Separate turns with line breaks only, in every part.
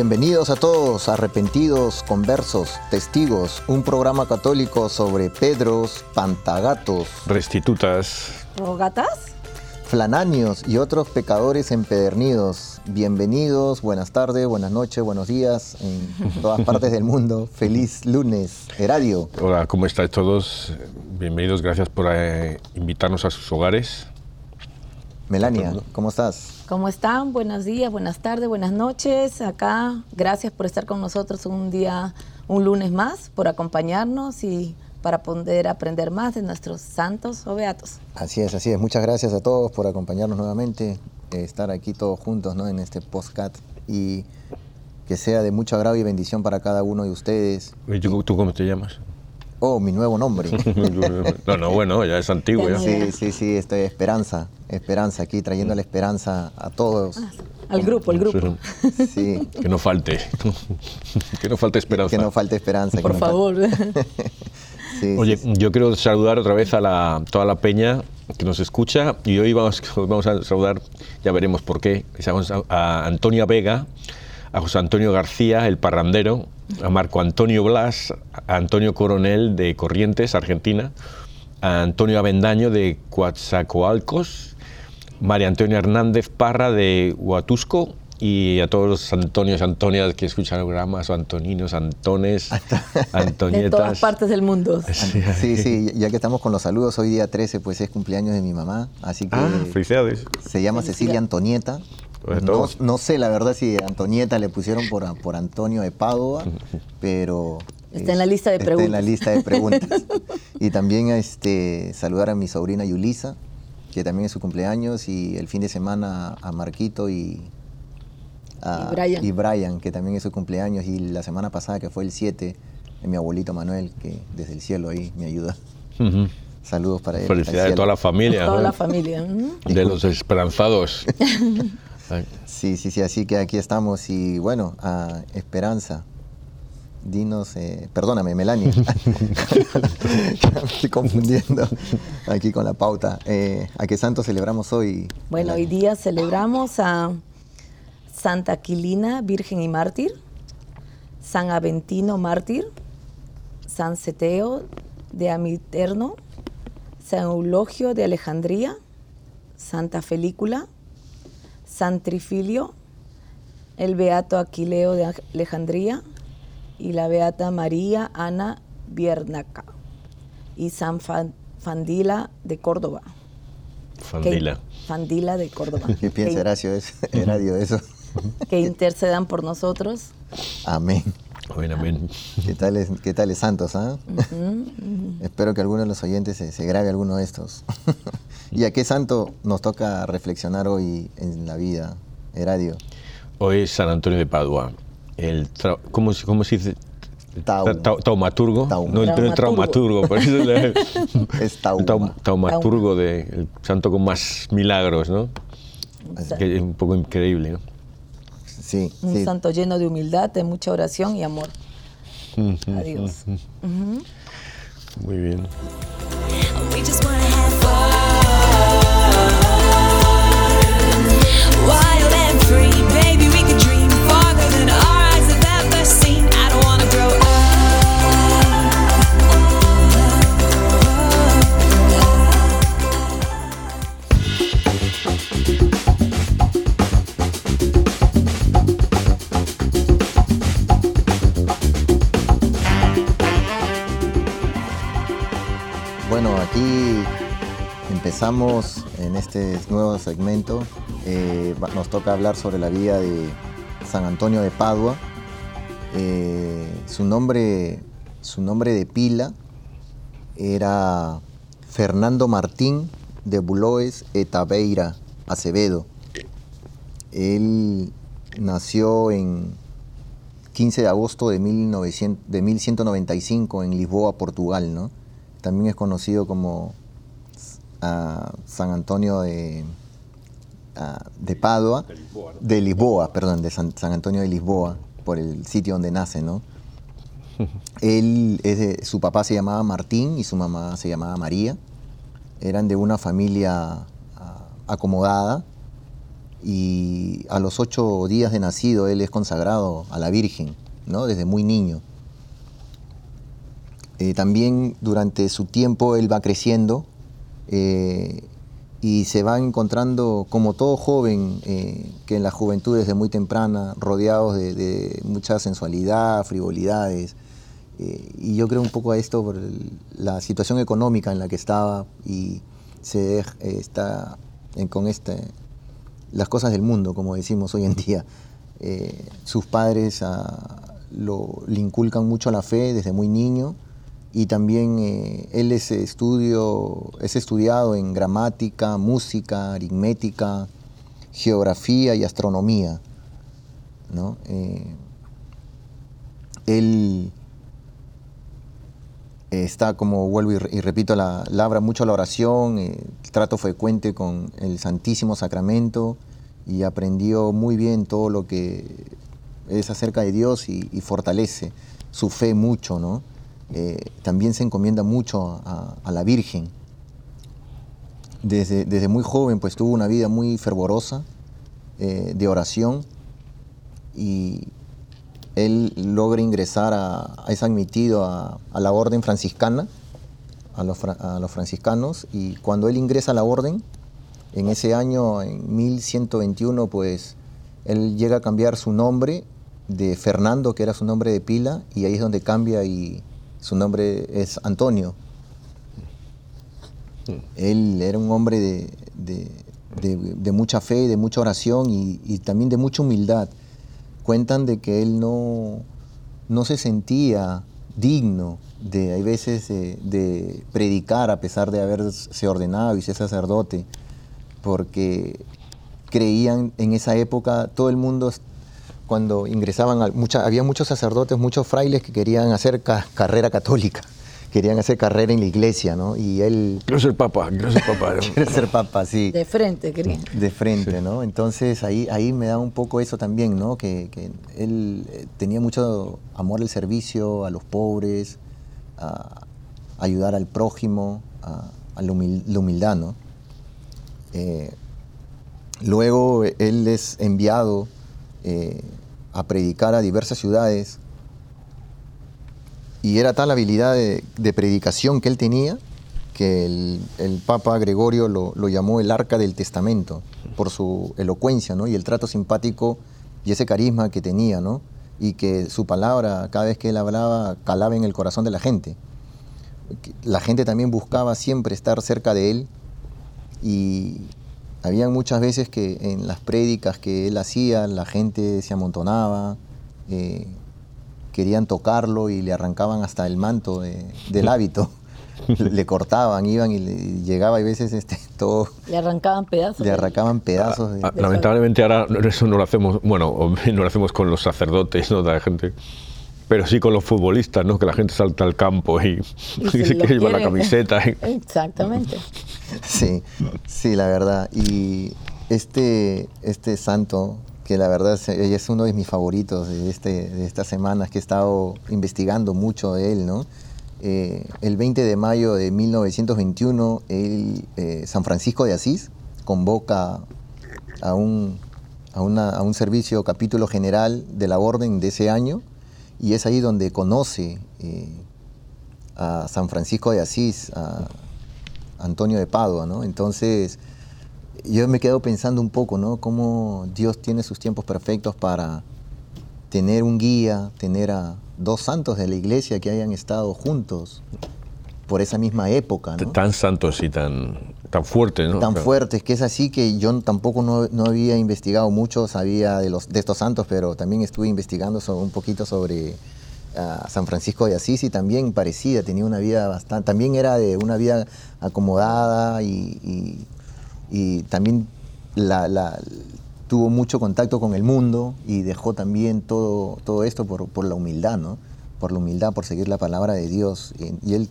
Bienvenidos a todos, arrepentidos, conversos, testigos, un programa católico sobre pedros, pantagatos,
restitutas,
rogatas,
flananios y otros pecadores empedernidos. Bienvenidos, buenas tardes, buenas noches, buenos días en todas partes del mundo. Feliz lunes, Heradio.
Hola, ¿cómo estáis todos? Bienvenidos, gracias por eh, invitarnos a sus hogares.
Melania, ¿cómo estás?
¿Cómo están? Buenos días, buenas tardes, buenas noches. Acá, gracias por estar con nosotros un día, un lunes más, por acompañarnos y para poder aprender más de nuestros santos o beatos.
Así es, así es. Muchas gracias a todos por acompañarnos nuevamente, eh, estar aquí todos juntos ¿no? en este postcat y que sea de mucho agrado y bendición para cada uno de ustedes.
¿Tú cómo te llamas?
Oh, mi nuevo nombre.
no, no, bueno, ya es antiguo. Ya.
Sí, sí, sí, estoy Esperanza. Esperanza aquí, trayendo la esperanza a todos. Ah,
al grupo, al grupo.
Sí. Que no falte. que no falte esperanza.
Que no falte esperanza.
Por favor.
Oye, yo quiero saludar otra vez a la, toda la peña que nos escucha y hoy vamos, vamos a saludar, ya veremos por qué, a Antonia Vega, a José Antonio García, el parrandero, a Marco Antonio Blas, a Antonio Coronel de Corrientes, Argentina, a Antonio Avendaño de Coatzacoalcos, María Antonia Hernández Parra de Huatusco y a todos los Antonios, Antonias que escuchan el programa, o Antoninos, Antones, Antonietas.
De todas partes del mundo.
Sí, sí, ya que estamos con los saludos, hoy día 13 pues es cumpleaños de mi mamá, así que...
Ah, felicidades.
Se llama Cecilia Antonieta. No, sé la verdad si Antonieta le pusieron por, por Antonio de Padua, pero...
Está en la lista de preguntas.
Está en la lista de preguntas. y también este, saludar a mi sobrina Yulisa, que también es su cumpleaños, y el fin de semana a Marquito y,
a, y,
Brian. que también es su cumpleaños, y la semana pasada, que fue el 7, mi abuelito Manuel, que desde el cielo ahí me ayuda. Saludos para él.
Felicidades a toda la familia.
Toda la familia.
De los esperanzados.
Sí, sí, sí, así que aquí estamos y bueno, a Esperanza. Dinos, eh, perdóname, Melanie. Me estoy confundiendo aquí con la pauta. Eh, ¿A qué santo celebramos hoy?
Bueno, hoy día celebramos a Santa Aquilina, Virgen y Mártir, San Aventino, Mártir, San Ceteo de Amiterno, San Eulogio de Alejandría, Santa Felícula, San Trifilio, el Beato Aquileo de Alejandría y la Beata María Ana Biernaca y San Fandila de Córdoba.
Fandila.
Fandila de Córdoba.
¿Qué piensa Horacio? Era eso.
que intercedan por nosotros.
Amén.
Amén, amén.
¿Qué tal es, qué tal santos? ah? Espero que alguno de los oyentes se, grabe alguno de estos. ¿Y a qué santo nos toca reflexionar hoy en la vida, Heradio?
Hoy es San Antonio de Padua. El ¿cómo, ¿Cómo se dice? taumaturgo, no el, traumaturgo,
es
taumaturgo de el santo con más milagros, ¿no? Que es un poco increíble, ¿no?
Sí,
un santo lleno de humildad, de mucha oración y amor. Adiós.
Muy bien.
Empezamos en este nuevo segmento. Eh, nos toca hablar sobre la vida de San Antonio de Padua. Eh, su, nombre, su nombre de pila era Fernando Martín de Buloes Etabeira Acevedo. Él nació en 15 de agosto de, 1900, de 1195 en Lisboa, Portugal. ¿no? También es conocido como a San Antonio de, de Padua, de Lisboa, perdón, de San, Antonio de Lisboa, por el sitio donde nace, ¿no? Él, su papá se llamaba Martín y su mamá se llamaba María. Eran de una familia ah, acomodada y a los ocho días de nacido él es consagrado a la Virgen, ¿no? Desde muy niño. Eh, también durante su tiempo él va creciendo eh, y se va encontrando, como todo joven, eh, que en la juventud desde muy temprana, rodeados de, mucha sensualidad, frivolidades. Y yo creo un poco a esto por la situación económica en la que estaba y se está con este, las cosas del mundo, como decimos hoy en día. sus padres ah, lo, le inculcan mucho la fe desde muy niño y también eh, él es, estudio, es estudiado en gramática, música, aritmética, geografía y astronomía. ¿no? Eh, él está, como vuelvo y, repito, la, labra mucho la oración, eh, trato frecuente con el Santísimo Sacramento y aprendió muy bien todo lo que es acerca de Dios y, y fortalece su fe mucho, ¿no? Eh, también se encomienda mucho a, la Virgen. Desde, desde, muy joven pues tuvo una vida muy fervorosa eh, de oración y él logra ingresar a, es admitido a, la orden franciscana, a los, a los, franciscanos y cuando él ingresa a la orden, en ese año, en 1121, pues él llega a cambiar su nombre de Fernando, que era su nombre de pila, y ahí es donde cambia y su nombre es Antonio. Él era un hombre de, mucha fe, de mucha oración y, también de mucha humildad. Cuentan de que él no, no se sentía digno de, hay veces, de, predicar a pesar de haberse ordenado y ser sacerdote, porque creían en esa época, todo el mundo cuando ingresaban, había muchos sacerdotes, muchos frailes que querían hacer carrera católica, querían hacer carrera en la iglesia, ¿no? Y él...
Quiero ser papa, quiero ser papa.
quiero ser papa, sí.
De frente, quería.
De frente, ¿no? Entonces ahí, ahí me da un poco eso también, ¿no? Que, él eh, tenía mucho amor al servicio, a los pobres, a ayudar al prójimo, a, la, humildad, ¿no? Eh, luego él es enviado eh, a predicar a diversas ciudades. Y era tal la habilidad de, predicación que él tenía que el, Papa Gregorio lo, llamó el arca del testamento por su elocuencia ¿no? y el trato simpático y ese carisma que tenía, ¿no? y que su palabra, cada vez que él hablaba, calaba en el corazón de la gente. La gente también buscaba siempre estar cerca de él y, había muchas veces que en las prédicas que él hacía la gente se amontonaba, eh, querían tocarlo y le arrancaban hasta el manto del hábito. le cortaban, iban y, llegaba y veces este, todo...
Le arrancaban pedazos.
Le arrancaban pedazos.
Ah, ah, lamentablemente ahora eso no lo hacemos, bueno, no lo hacemos con los sacerdotes, ¿no? De la gente pero sí con los futbolistas, ¿no? Que la gente salta al campo y, se, quiere llevar la camiseta.
Exactamente.
Sí, sí, la verdad. Y este, este santo, que la verdad es, uno de mis favoritos de, este, de estas semanas que he estado investigando mucho de él, ¿no? Eh, el 20 de mayo de 1921, el, eh, San Francisco de Asís convoca a un, a, a un servicio capítulo general de la orden de ese año y es ahí donde conoce eh, a San Francisco de Asís, a Antonio de Padua, ¿no? Entonces, yo me quedo pensando un poco, ¿no? Cómo Dios tiene sus tiempos perfectos para tener un guía, tener a dos santos de la iglesia que hayan estado juntos por esa misma época.
Tan santos y tan, tan fuertes, ¿no?
Tan fuertes, que es así que yo tampoco no, no, había investigado mucho, sabía de, los, de estos santos, pero también estuve investigando sobre, un poquito sobre uh, San Francisco de Asís y también parecía, tenía una vida bastante, también era de una vida acomodada y, y, también la, la, tuvo mucho contacto con el mundo y dejó también todo, todo esto por, por la humildad, ¿no? Por la humildad, por seguir la palabra de Dios. Y, y él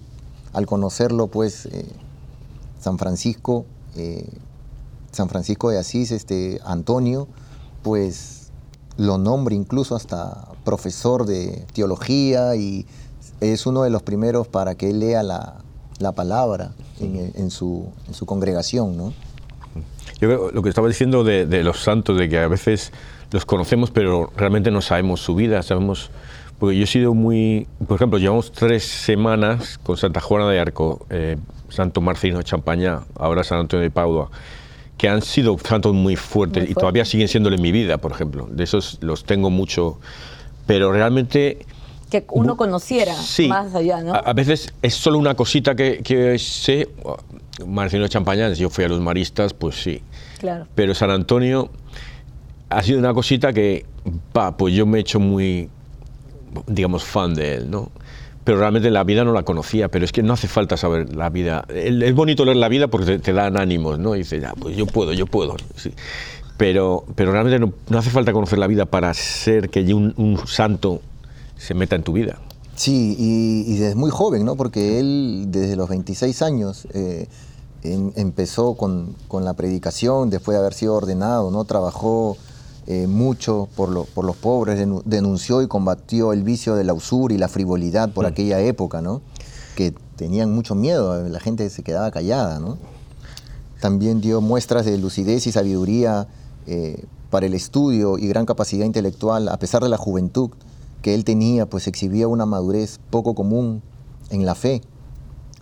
al conocerlo, pues, eh, San Francisco, eh, San Francisco de Asís, este, Antonio, pues lo nombra incluso hasta profesor de teología y es uno de los primeros para que él lea la, palabra en, su, en, su, congregación, ¿no?
Yo creo lo que estaba diciendo de, de, los santos, de que a veces los conocemos, pero realmente no sabemos su vida, sabemos porque yo he sido muy, por ejemplo, llevamos tres semanas con Santa Juana de Arco, eh, Santo Marcelino de Champaña, ahora San Antonio de Padua, que han sido santos muy fuertes y todavía siguen siendo en mi vida, por ejemplo. De esos los tengo mucho, pero realmente...
Que uno conociera más allá, ¿no?
A, veces es solo una cosita que, que sé. Marcelino de Champaña, yo fui a los maristas, pues sí.
Claro.
Pero San Antonio ha sido una cosita que, pa, pues yo me he hecho muy digamos, fan de él, ¿no? Pero realmente la vida no la conocía, pero es que no hace falta saber la vida. Es bonito leer la vida porque te, dan ánimos, ¿no? Y dices, ya, pues yo puedo, yo puedo. Pero, pero realmente no, hace falta conocer la vida para ser que un, un santo se meta en tu vida.
Sí, y, desde muy joven, ¿no? Porque él desde los 26 años eh, empezó con, con, la predicación, después de haber sido ordenado, ¿no? Trabajó eh, mucho por, por, los pobres, denunció y combatió el vicio de la usura y la frivolidad por mm. aquella época, ¿no? que tenían mucho miedo, la gente se quedaba callada. ¿no? También dio muestras de lucidez y sabiduría eh, para el estudio y gran capacidad intelectual, a pesar de la juventud que él tenía, pues exhibía una madurez poco común en la fe.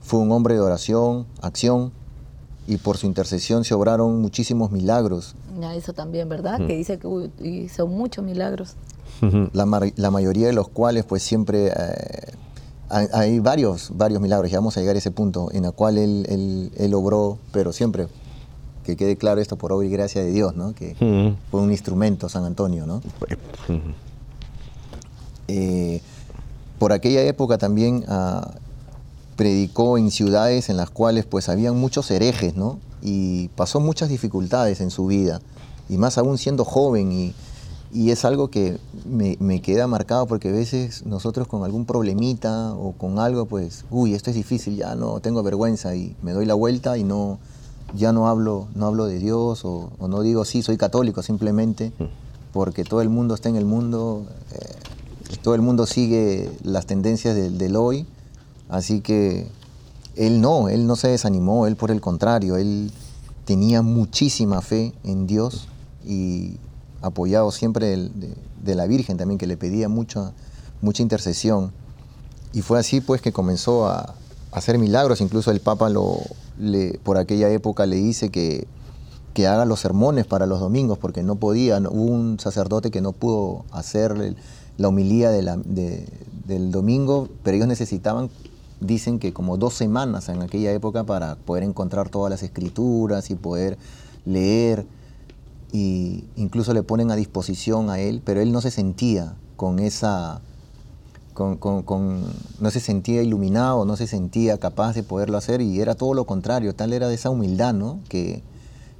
Fue un hombre de oración, acción, y por su intercesión se obraron muchísimos milagros.
Eso también, ¿verdad? Que dice que hizo muchos milagros.
La, la, mayoría de los cuales pues siempre eh, hay, varios, varios milagros, ya vamos a llegar a ese punto, en el cual él, él, él obró, pero siempre que quede claro esto por obra y gracia de Dios, ¿no? que fue un instrumento San Antonio. ¿no? Eh, por aquella época también uh, predicó en ciudades en las cuales pues habían muchos herejes, ¿no? Y pasó muchas dificultades en su vida, y más aún siendo joven, y, es algo que me, queda marcado porque a veces nosotros con algún problemita o con algo, pues, uy, esto es difícil, ya no, tengo vergüenza y me doy la vuelta y no, ya no hablo, no hablo de Dios o, no digo sí, soy católico simplemente porque todo el mundo está en el mundo, eh, todo el mundo sigue las tendencias del hoy Así que él no, él no se desanimó, él por el contrario, él tenía muchísima fe en Dios y apoyado siempre de, la Virgen también, que le pedía mucha, mucha intercesión. Y fue así pues que comenzó a, hacer milagros, incluso el Papa lo, le, por aquella época le dice que, que haga los sermones para los domingos, porque no podía, hubo un sacerdote que no pudo hacer la homilía del domingo, pero ellos necesitaban dicen que como dos semanas en aquella época para poder encontrar todas las escrituras y poder leer y incluso le ponen a disposición a él, pero él no se sentía con esa con, no se sentía iluminado, no se sentía capaz de poderlo hacer y era todo lo contrario, tal era de esa humildad, ¿no? Que,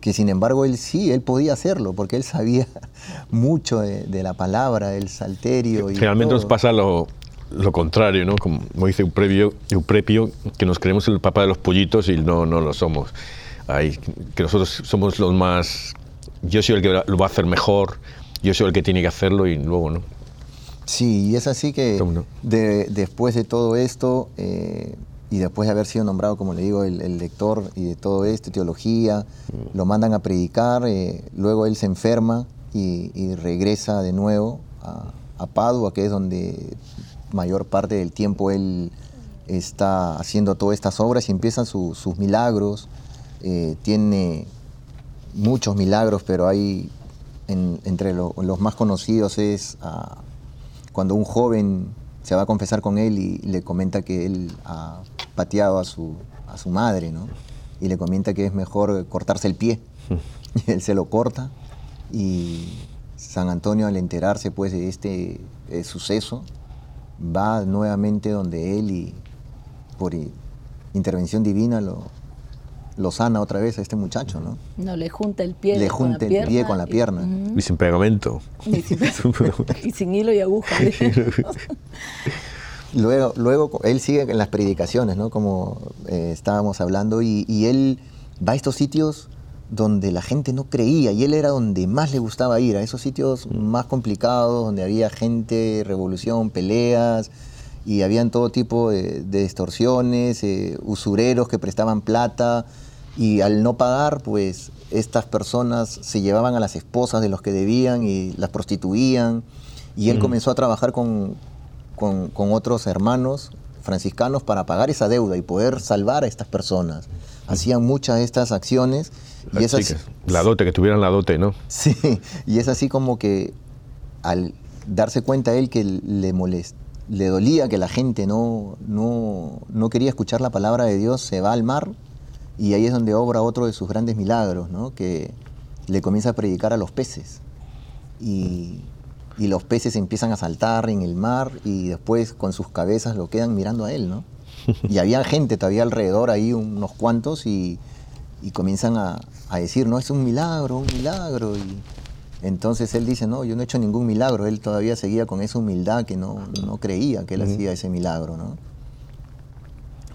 que sin embargo él sí, él podía hacerlo, porque él sabía mucho de, la palabra, el salterio. Y
nos pasa lo, lo, contrario, ¿no? Como, dice un previo, un prepio, que nos creemos el papá de los pollitos y no, no lo somos. Ay, que nosotros somos los más... Yo soy el que lo va a hacer mejor, yo soy el que tiene que hacerlo y luego no.
Sí, y es así que después de todo esto, eh, y después de haber sido nombrado, como le digo, el, lector y de todo esto, teología, mm. lo mandan a predicar, eh, luego él se enferma y, regresa de nuevo a, Padua, que es donde mayor parte del tiempo él está haciendo todas estas obras y empiezan sus milagros, eh, tiene muchos milagros, pero hay entre los más conocidos es ah, cuando un joven se va a confesar con él y le comenta que él ha pateado a su, a su madre, ¿no? Y le comenta que es mejor cortarse el pie. Y él se lo corta y San Antonio al enterarse pues de este eh, suceso va nuevamente donde él y por intervención divina lo, lo sana otra vez a este muchacho, ¿no?
No, le junta el pie
Le junta el pie con la pierna.
Y, sin pegamento.
Y sin, hilo y aguja.
luego, luego él sigue en las predicaciones, ¿no? Como eh, estábamos hablando, y, él va a estos sitios donde la gente no creía y él era donde más le gustaba ir, a esos sitios más complicados, donde había gente, revolución, peleas, y habían todo tipo de, extorsiones, eh, usureros que prestaban plata, y al no pagar, pues estas personas se llevaban a las esposas de los que debían y las prostituían. Y él mm. comenzó a trabajar con, con, otros hermanos franciscanos para pagar esa deuda y poder salvar a estas personas. Hacían muchas de estas acciones. Y esas,
la dote, que tuvieran la dote, ¿no?
Sí, y es así como que al darse cuenta él que le molesta, le dolía que la gente no, no, no quería escuchar la palabra de Dios, se va al mar y ahí es donde obra otro de sus grandes milagros, ¿no? que le comienza a predicar a los peces. Y, los peces empiezan a saltar en el mar y después con sus cabezas lo quedan mirando a él. ¿no? Y había gente todavía alrededor ahí, unos cuantos, y, comienzan a, decir, no, es un milagro, un milagro. Y entonces él dice, no, yo no he hecho ningún milagro. Él todavía seguía con esa humildad que no, creía que él hacía ese milagro. ¿no?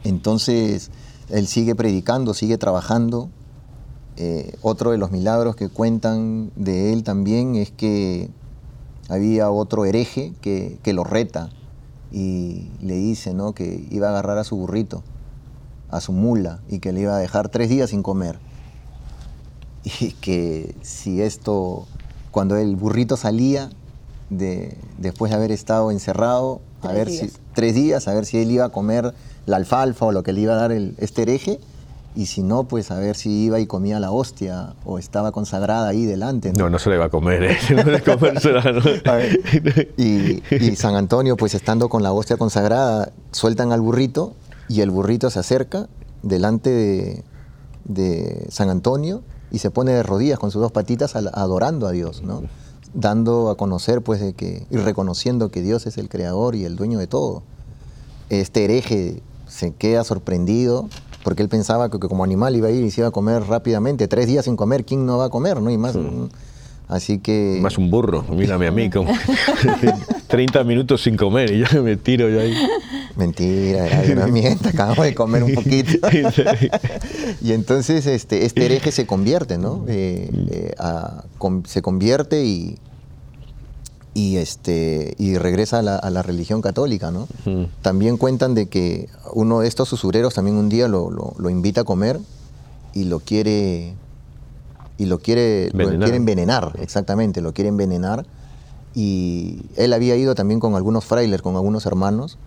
Entonces él sigue predicando, sigue trabajando. Eh, otro de los milagros que cuentan de él también es que había otro hereje que, lo reta y le dice ¿no? que iba a agarrar a su burrito, a su mula, y que le iba a dejar tres días sin comer. Y que si esto, cuando el burrito salía, de, después de haber estado encerrado, a ver si tres días, a ver si él iba a comer la alfalfa o lo que le iba a dar el, este hereje, y si no, pues a ver si iba y comía la hostia o estaba consagrada ahí delante.
No, no, se le iba a comer, ¿eh?
y, San Antonio, pues estando con la hostia consagrada, sueltan al burrito y el burrito se acerca delante de, San Antonio y se pone de rodillas con sus dos patitas adorando a Dios, ¿no? Dando a conocer, pues, de que, y reconociendo que Dios es el creador y el dueño de todo. Este hereje se queda sorprendido porque él pensaba que, como animal iba a ir y se iba a comer rápidamente. Tres días sin comer, ¿quién no va a comer? ¿no? Y más, Así que...
Más un burro, mírame a mí, como 30 minutos sin comer y ya me tiro yo ahí.
Mentira, no mienta, acabamos de comer un poquito. y entonces este, este hereje se convierte, ¿no? Eh, eh, se convierte y, y, este, y regresa a la, religión católica, ¿no? También cuentan de que uno de estos usureros también un día lo, invita a comer y lo quiere y lo quiere, quiere envenenar, exactamente, lo quiere envenenar. Y él había ido también con algunos frailes, con algunos hermanos,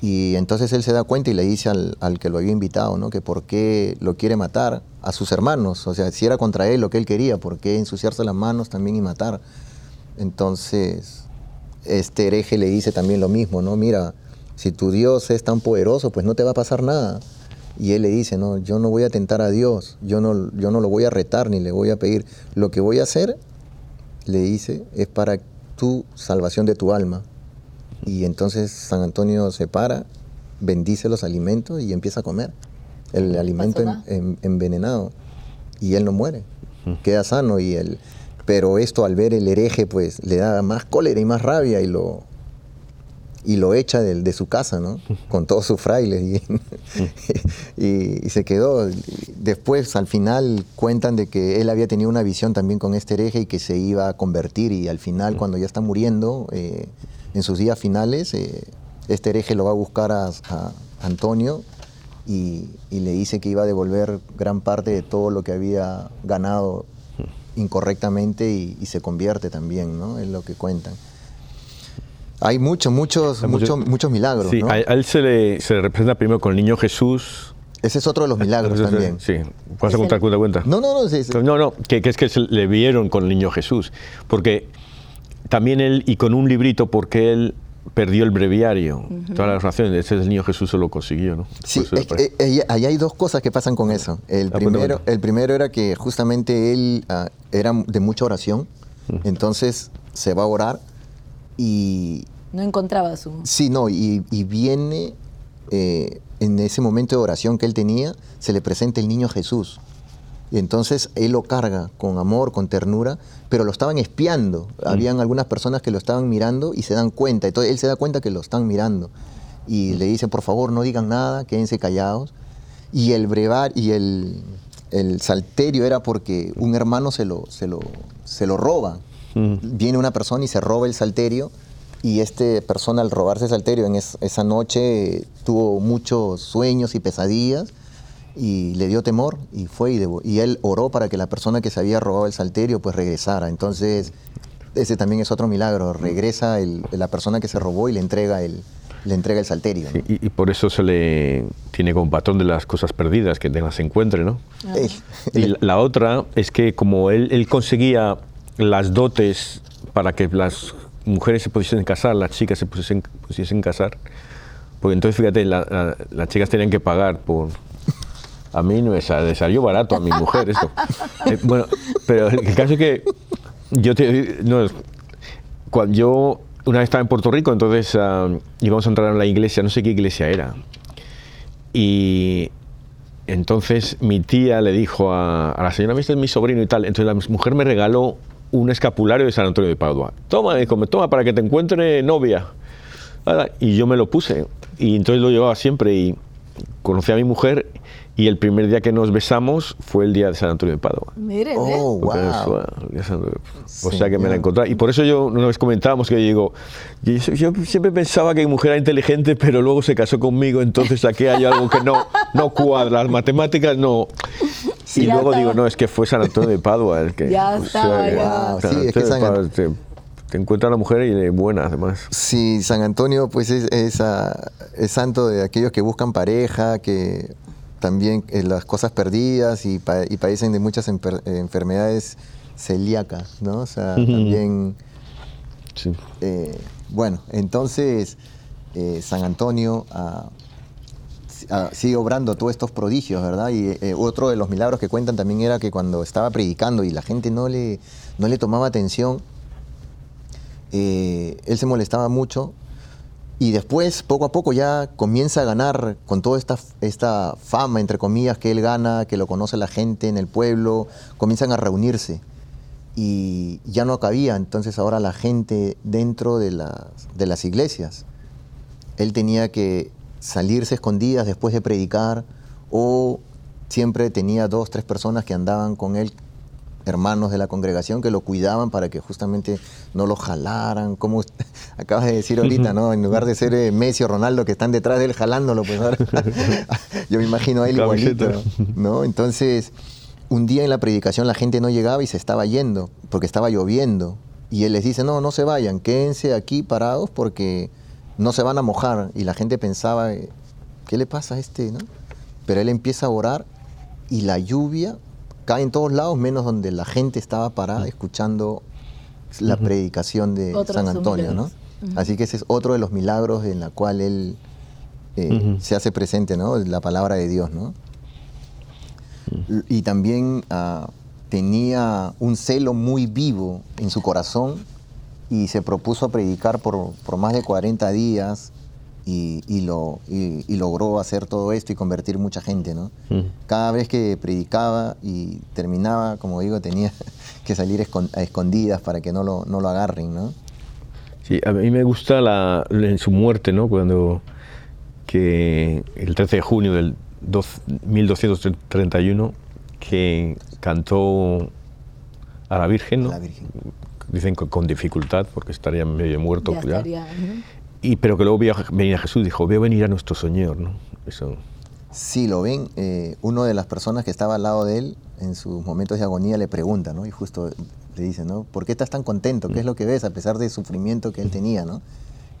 y entonces él se da cuenta y le dice al, al, que lo había invitado, ¿no? Que por qué lo quiere matar a sus hermanos, o sea, si era contra él lo que él quería, ¿por qué ensuciarse las manos también y matar? Entonces, este hereje le dice también lo mismo, ¿no? Mira, si tu Dios es tan poderoso, pues no te va a pasar nada. Y él le dice, no, yo no voy a tentar a Dios, yo no, yo no lo voy a retar ni le voy a pedir. Lo que voy a hacer, le dice, es para tu salvación de tu alma. Y entonces San Antonio se para, bendice los alimentos y empieza a comer el alimento envenenado. Y él no muere, queda sano. Y él, pero esto al ver el hereje, pues le da más cólera y más rabia y lo, y lo echa de, de, su casa, ¿no? Con todos sus frailes. Y, y, se quedó. Después, al final, cuentan de que él había tenido una visión también con este hereje y que se iba a convertir. Y al final, cuando ya está muriendo, eh, en sus días finales, eh, este hereje lo va a buscar a, Antonio y, y, le dice que iba a devolver gran parte de todo lo que había ganado incorrectamente y se convierte también, ¿no? Es lo que cuentan. Hay muchos, muchos, muchos, muchos milagros.
Sí, a, él se le, se representa primero con el niño Jesús.
Ese es otro de los milagros también.
Sí, ¿puedes contar cuenta, cuenta?
No, no, no. Sí,
No, no, que, es que se le vieron con el niño Jesús. Porque también él, y con un librito, porque él perdió el breviario, todas las oraciones, ese el niño Jesús se lo consiguió, ¿no?
Sí, ahí hay dos cosas que pasan con eso. El, ah, primero, el primero era que justamente él uh, era de mucha oración, entonces se va a orar y...
No encontraba su...
Sí, no, y, y viene eh, en ese momento de oración que él tenía, se le presenta el niño Jesús. Y entonces él lo carga con amor, con ternura, pero lo estaban espiando. Mm. Habían algunas personas que lo estaban mirando y se dan cuenta. Entonces él se da cuenta que lo están mirando. Y mm. le dice, por favor, no digan nada, quédense callados. Y el brevar y el, el salterio era porque un hermano se lo, se lo, se lo roba. Mm. Viene una persona y se roba el salterio y esta persona al robarse el salterio en esa noche tuvo muchos sueños y pesadillas y le dio temor y fue y, y, él oró para que la persona que se había robado el salterio pues regresara. Entonces ese también es otro milagro, regresa la persona que se robó y le entrega el, le entrega el salterio.
y, por eso se le tiene como patrón de las cosas perdidas, que las encuentre, ¿no? Ah. y la, otra es que como él, él conseguía las dotes para que las mujeres se pudiesen casar, las chicas se pudiesen, pudiesen casar. Porque entonces, fíjate, las chicas tenían que pagar por... A mí no me salió barato a mi mujer esto. Eh, bueno, pero el caso es que yo te, no, cuando yo una vez estaba en Puerto Rico, entonces ah, íbamos a entrar en la iglesia, no sé qué iglesia era. Y entonces mi tía le dijo a, a la señora, este es mi sobrino y tal. Entonces la mujer me regaló un escapulario de San Antonio de Padua. Toma, dijo, toma para que te encuentre novia. Y yo me lo puse. Y entonces lo llevaba siempre y conocí a mi mujer y el primer día que nos besamos fue el día de San Antonio de Padua.
Miren,
oh, wow.
o sea que me la encontré. Y por eso yo una vez comentábamos que yo digo, yo, siempre pensaba que mi mujer era inteligente, pero luego se casó conmigo, entonces aquí hay algo que no, no cuadra. Las matemáticas no. Y luego digo, no, es que fue San Antonio de Padua el que.
Ya estaba, ya.
Sí, es que San
te, te encuentra la mujer y buena además.
Sí, San Antonio pues es, es, es santo de aquellos que buscan pareja, que también eh, las cosas perdidas y, padecen de muchas enfermedades celíacas, ¿no? O sea, también... Sí. Eh, bueno, entonces eh, San Antonio ah, ah, sigue obrando todos estos prodigios, ¿verdad? Y otro de los milagros que cuentan también era que cuando estaba predicando y la gente no le, no le tomaba atención, él se molestaba mucho y después, poco a poco, ya comienza a ganar con toda esta, esta fama, entre comillas, que él gana, que lo conoce la gente en el pueblo, comienzan a reunirse. Y ya no cabía entonces ahora la gente dentro de las, de las iglesias. Él tenía que salirse escondidas después de predicar o siempre tenía dos, tres personas que andaban con él hermanos de la congregación que lo cuidaban para que justamente no lo jalaran, como acabas de decir ahorita, ¿no? En lugar de ser eh, Messi o Ronaldo que están detrás de él jalándolo, pues ahora yo me imagino a él igualito, ¿no? Entonces, un día en la predicación la gente no llegaba y se estaba yendo, porque estaba lloviendo. Y él les dice, no, no se vayan, quédense aquí parados porque no se van a mojar. Y la gente pensaba, ¿qué le pasa a este? ¿no? Pero él empieza a orar y la lluvia cae en todos lados, menos donde la gente estaba parada escuchando la predicación de San Antonio, ¿no? Así que ese es otro de los milagros en la cual él eh, se hace presente, ¿no? La palabra de Dios, ¿no? Y también ah, tenía un celo muy vivo en su corazón y se propuso predicar por, por más de 40 días y, lo, y, logró hacer todo esto y convertir mucha gente, ¿no? Mm. Cada vez que predicaba y terminaba, como digo, tenía que salir a escondidas para que no lo, no lo agarren, ¿no?
Sí, a mí me gusta la, en su muerte, ¿no? Cuando que el 13 de junio del 1231 que cantó a la Virgen, ¿no? Dicen con, dificultad porque estaría medio muerto ya. y, pero que luego vio venir a Jesús dijo, veo venir a nuestro Señor, ¿no? Eso.
Sí, lo ven. Eh, una de las personas que estaba al lado de él en sus momentos de agonía le pregunta, ¿no? Y justo le dice, ¿no? ¿Por qué estás tan contento? ¿Qué es lo que ves a pesar del sufrimiento que él tenía, ¿no?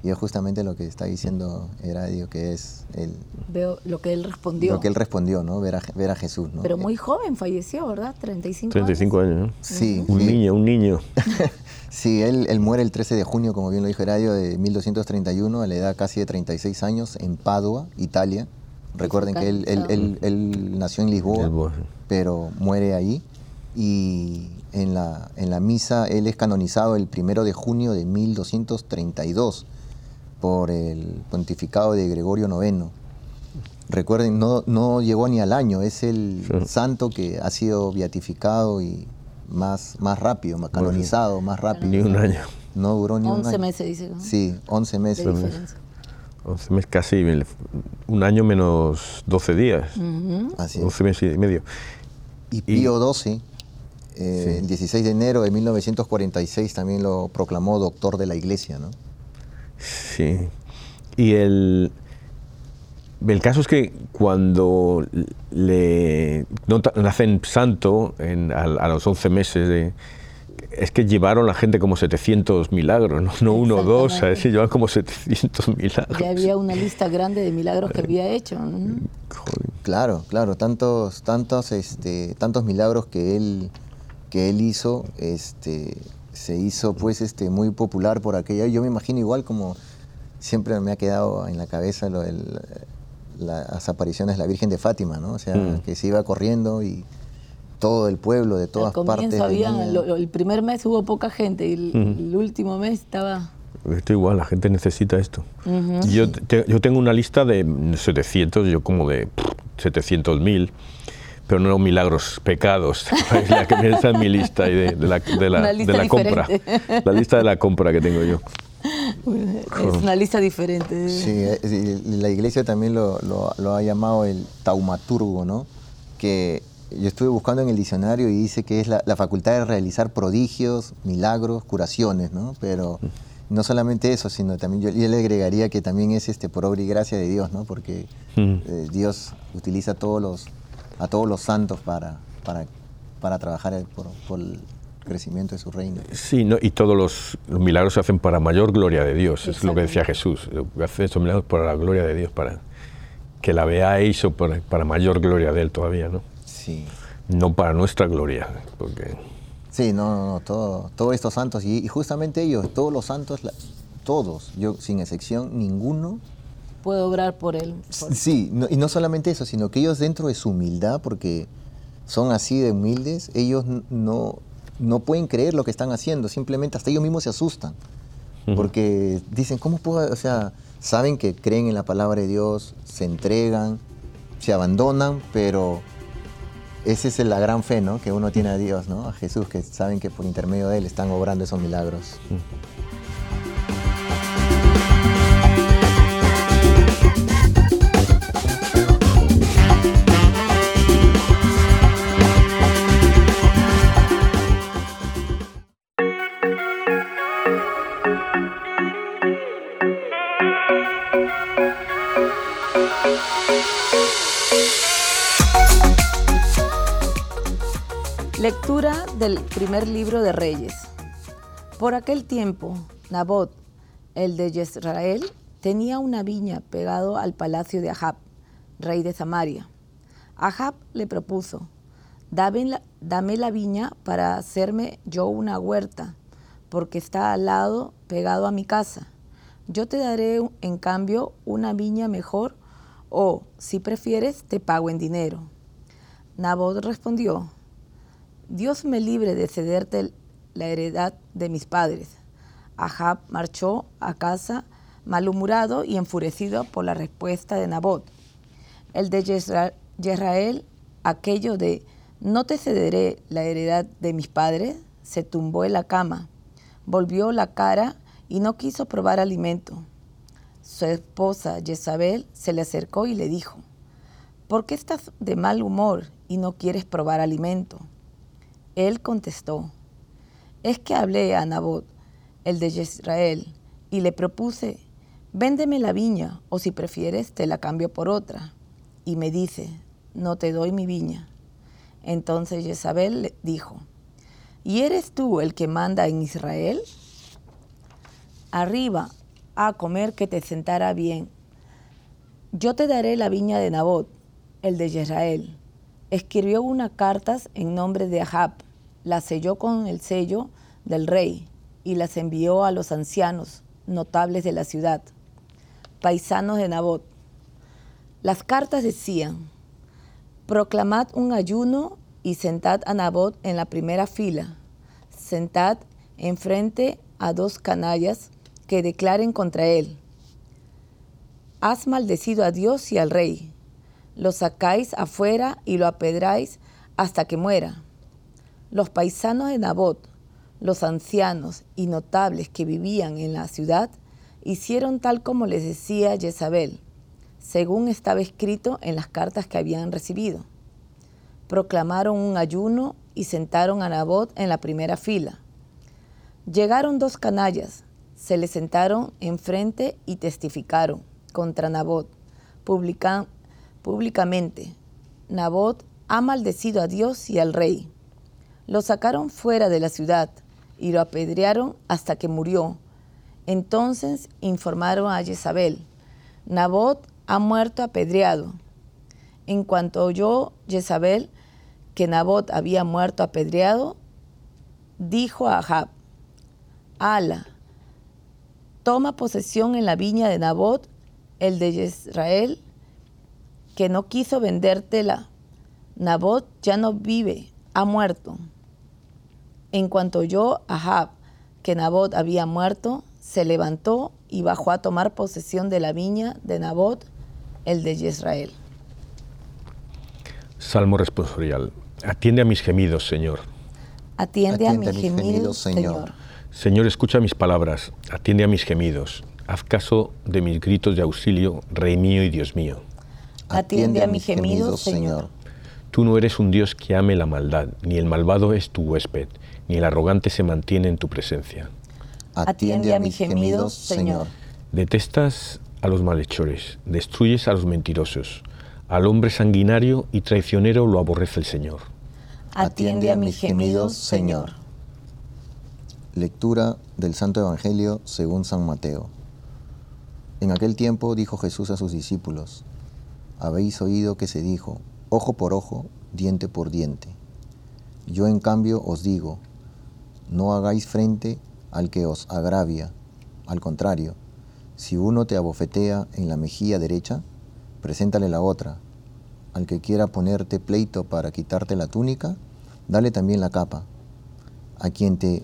Y es justamente lo que está diciendo Heradio, que es el...
Veo lo que él respondió.
Lo que él respondió, ¿no? Ver a, ver a Jesús, ¿no?
Pero muy joven falleció, ¿verdad? 35,
35 años.
años, ¿no?
Sí.
Un niño, un niño.
sí, él, él, muere el 13 de junio, como bien lo dijo Heradio, de 1231, a la edad casi de 36 años, en Padua, Italia. Recuerden que él, él, él, nació en Lisboa, pero muere ahí. Y en la, en la misa él es canonizado el 1 de junio de 1232 por el pontificado de Gregorio IX. Recuerden, no, no llegó ni al año, es el santo que ha sido beatificado y más, más rápido, más canonizado, más rápido.
Ni un año.
No duró ni un año.
11 meses, dice.
Sí, 11 meses.
11 meses, casi un año menos 12 días. Así 11 meses y medio.
Y Pío XII, eh, el 16 de enero de 1946, también lo proclamó doctor de la Iglesia, ¿no?
Sí. Y el, el caso es que cuando le nacen santo a, los 11 meses de, es que llevaron la gente como 700 milagros, no, uno o dos, ¿sabes? llevan como 700 milagros.
Ya había una lista grande de milagros que había hecho.
Claro, claro, tantos, tantos, este, tantos milagros que él, que él hizo, este, se hizo pues este, muy popular por aquella. Yo me imagino igual como siempre me ha quedado en la cabeza lo las apariciones de la Virgen de Fátima, ¿no? O sea, mm. que se iba corriendo y todo el pueblo, de todas partes.
el primer mes hubo poca gente y el, último mes estaba...
Esto igual, la gente necesita esto. yo, yo tengo una lista de 700, yo como de 700 mil pero no milagros, pecados. Es la que está en mi lista de, la, de la, de la compra. La lista de la compra que tengo yo.
Es una lista diferente.
Sí, la iglesia también lo, lo, ha llamado el taumaturgo, ¿no? Que yo estuve buscando en el diccionario y dice que es la, facultad de realizar prodigios, milagros, curaciones, ¿no? Pero no solamente eso, sino también yo, le agregaría que también es este por obra y gracia de Dios, ¿no? Porque eh, Dios utiliza todos los a todos los santos para, para, para trabajar por, el crecimiento de su reino.
Sí, no, y todos los, milagros se hacen para mayor gloria de Dios, es lo que decía Jesús, hace estos milagros para la gloria de Dios, para que la veáis o para, para mayor gloria de Él todavía, ¿no?
Sí.
No para nuestra gloria, porque...
Sí, no, no, no todo, todos estos santos, y, justamente ellos, todos los santos, todos, yo sin excepción, ninguno
puede obrar por él.
Sí, y no solamente eso, sino que ellos dentro de su humildad, porque son así de humildes, ellos no, no pueden creer lo que están haciendo, simplemente hasta ellos mismos se asustan, porque dicen, ¿cómo puedo? O sea, saben que creen en la palabra de Dios, se entregan, se abandonan, pero esa es la gran fe, ¿no? Que uno tiene a Dios, ¿no? A Jesús, que saben que por intermedio de Él están obrando esos milagros.
Lectura del primer libro de Reyes. Por aquel tiempo, Nabot, el de Jezreel, tenía una viña pegado al palacio de Ahab, rey de Samaria. Ahab le propuso, dame la, dame la viña para hacerme yo una huerta, porque está al lado, pegado a mi casa. Yo te daré en cambio una viña mejor, o, si prefieres, te pago en dinero. Nabot respondió, Dios me libre de cederte la heredad de mis padres. Ahab marchó a casa malhumorado y enfurecido por la respuesta de Nabot. El de Jezreel, aquello de no te cederé la heredad de mis padres, se tumbó en la cama, volvió la cara y no quiso probar alimento. Su esposa Jezabel se le acercó y le dijo, ¿por qué estás de mal humor y no quieres probar alimento? Él contestó, es que hablé a Nabot, el de Jezreel, y le propuse, véndeme la viña, o si prefieres, te la cambio por otra. Y me dice, no te doy mi viña. Entonces Jezabel le dijo, ¿y eres tú el que manda en Israel? Arriba, a comer que te sentara bien. Yo te daré la viña de Nabot, el de Jezreel. Escribió unas cartas en nombre de Ahab, las selló con el sello del rey y las envió a los ancianos, notables de la ciudad, paisanos de Nabot. Las cartas decían, proclamad un ayuno y sentad a Nabot en la primera fila, sentad enfrente a dos canallas que declaren contra él. Has maldecido a Dios y al rey. Lo sacáis afuera y lo apedráis hasta que muera. Los paisanos de Nabot, los ancianos y notables que vivían en la ciudad, hicieron tal como les decía Jezabel, según estaba escrito en las cartas que habían recibido. Proclamaron un ayuno y sentaron a Nabot en la primera fila. Llegaron dos canallas, se le sentaron enfrente y testificaron contra Nabot públicamente. Nabot ha maldecido a Dios y al rey. Lo sacaron fuera de la ciudad y lo apedrearon hasta que murió. Entonces informaron a Jezabel, Nabot ha muerto apedreado. En cuanto oyó Jezabel que Nabot había muerto apedreado, dijo a Ahab, Ala, toma posesión en la viña de Nabot, el de Israel, que no quiso vendértela. Nabot ya no vive, ha muerto. En cuanto oyó Ahab que Nabot había muerto, se levantó y bajó a tomar posesión de la viña de Nabot, el de Israel.
Salmo responsorial. Atiende a mis gemidos, Señor.
Atiende, a mis gemidos, Señor.
Señor, escucha mis palabras, atiende a mis gemidos. Haz caso de mis gritos de auxilio, Rey mío y Dios mío.
Atiende a mis gemidos, Señor.
Tú no eres un Dios que ame la maldad, ni el malvado es tu huésped, ni el arrogante se mantiene en tu presencia.
Atiende a mis gemidos, Señor.
Detestas a los malhechores, destruyes a los mentirosos. Al hombre sanguinario y traicionero lo aborrece el Señor.
Atiende a mis gemidos, Señor.
Lectura del Santo Evangelio según San Mateo. En aquel tiempo dijo Jesús a sus discípulos, habéis oído que se dijo, ojo por ojo, diente por diente. Yo en cambio os digo, no hagáis frente al que os agravia. Al contrario, si uno te abofetea en la mejilla derecha, preséntale la otra. Al que quiera ponerte pleito para quitarte la túnica, dale también la capa. A quien te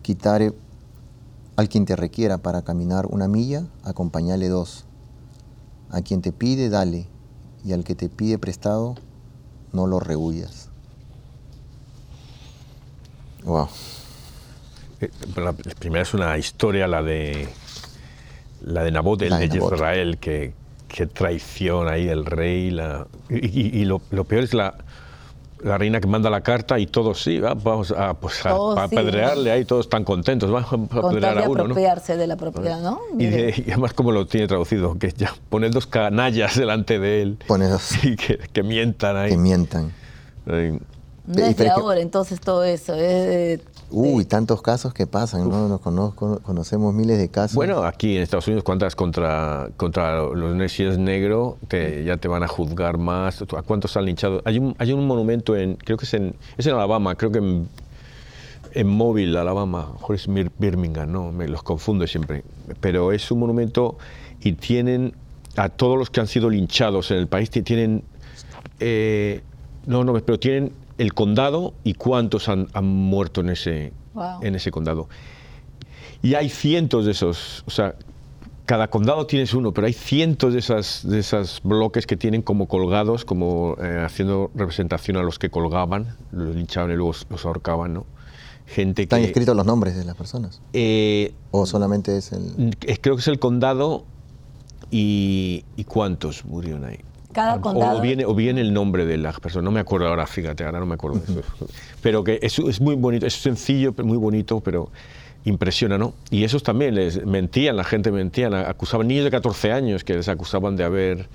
quitare, al quien te requiera para caminar una milla, acompáñale dos. A quien te pide, dale, y al que te pide prestado, no lo rehuyas.
Wow. Eh, la primera es una historia, la de la de Nabot, el de, Israel, que, que traiciona ahí el rey. La, y, lo, peor es la, la reina que manda la carta y todos sí, vamos a, pues apedrearle ahí, todos están contentos, vamos a apedrear a uno.
apropiarse de la propiedad, ¿no?
Y, además, como lo tiene traducido, que ya pone dos canallas delante de él.
Pone dos.
Y que, que mientan ahí.
Que mientan.
No es de ahora, entonces todo eso. Es
Uy, tantos casos que pasan, ¿no? Nos conozco, conocemos miles de casos.
Bueno, aquí en Estados Unidos, ¿cuántas contra, contra los si negro? Te, ya te van a juzgar más. ¿A cuántos han linchado? Hay un, hay un monumento en, creo que es en, es en Alabama, creo que en, en Mobile, Alabama, mejor es Birmingham, no, me los confundo siempre. Pero es un monumento y tienen a todos los que han sido linchados en el país, tienen, eh, no, no, pero tienen el condado y cuántos han, muerto en ese, en ese condado. y hay cientos de esos, o sea, cada condado tienes uno, pero hay cientos de esas de esos bloques que tienen como colgados, como eh, haciendo representación a los que colgaban, los linchaban y luego los ahorcaban, ¿no?
Gente ¿Están escritos los nombres de las personas? Eh, ¿O solamente es el...?
Creo que es el condado y, y cuántos murieron ahí.
Cada condado.
O viene, o viene el nombre de las personas, no me acuerdo ahora, fíjate, ahora no me acuerdo. Pero que es, es muy bonito, es sencillo, muy bonito, pero impresiona, ¿no? Y esos también les mentían, la gente mentía, acusaban niños de 14 años que les acusaban de haber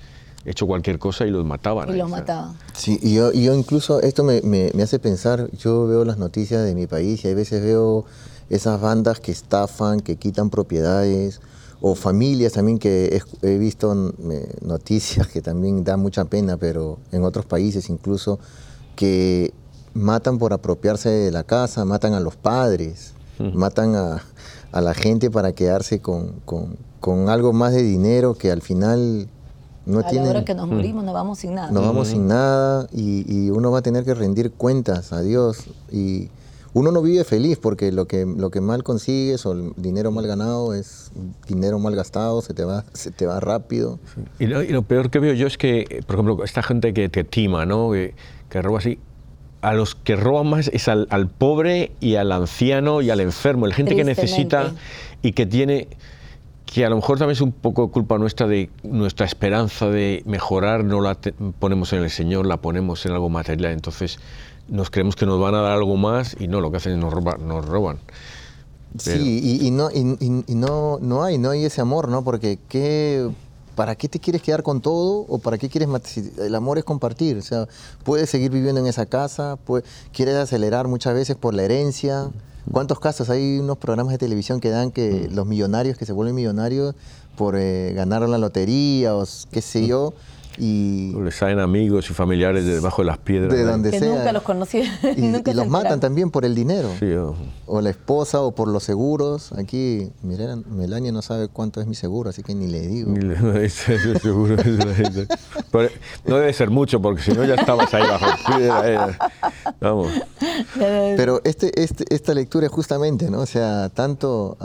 hecho cualquier cosa y los mataban.
Y los mataban.
Sí, y yo, yo incluso, esto me, me, hace pensar, yo veo las noticias de mi país y a veces veo esas bandas que estafan, que quitan propiedades, o familias también que he, he visto noticias que también dan mucha pena, pero en otros países incluso, que matan por apropiarse de la casa, matan a los padres matan a, la gente para quedarse con, algo más de dinero que al final no tiene...
La que nos morimos nos vamos sin nada.
Nos vamos sin nada y, uno va a tener que rendir cuentas a Dios y uno no vive feliz porque lo que, lo que mal consigues o el dinero mal ganado es dinero mal gastado, se te va, se te va rápido.
Y, lo, peor que veo yo es que, por ejemplo, esta gente que te tima, ¿no? que, que roba así, a los que roban más es al, pobre y al anciano y al enfermo, la gente que necesita y que tiene, que a lo mejor también es un poco culpa nuestra de nuestra esperanza de mejorar, no la ponemos en el Señor, la ponemos en algo material, entonces nos creemos que nos van a dar algo más y no, lo que hacen es nos, nos roban.
Sí, y, no, y, no, no hay, no hay ese amor, ¿no? Porque qué ¿para qué te quieres quedar con todo o para qué quieres El amor es compartir, o sea, puedes seguir viviendo en esa casa, quieres acelerar muchas veces por la herencia. ¿Cuántos casos hay unos programas de televisión que dan que los millonarios que se vuelven millonarios por eh, ganar la lotería o qué sé yo?
Y les salen amigos y familiares de debajo de las piedras.
De donde
que nunca los conocí.
Y, los matan también por el dinero. o... la esposa o por los seguros. Aquí, miren, Melania no sabe cuánto es mi seguro, así que ni le digo. Ni le dice
seguro. no debe ser mucho, porque si no ya estabas ahí bajo piedra. Eh. Vamos.
Pero este, este, esta lectura es justamente, ¿no? O sea, tanto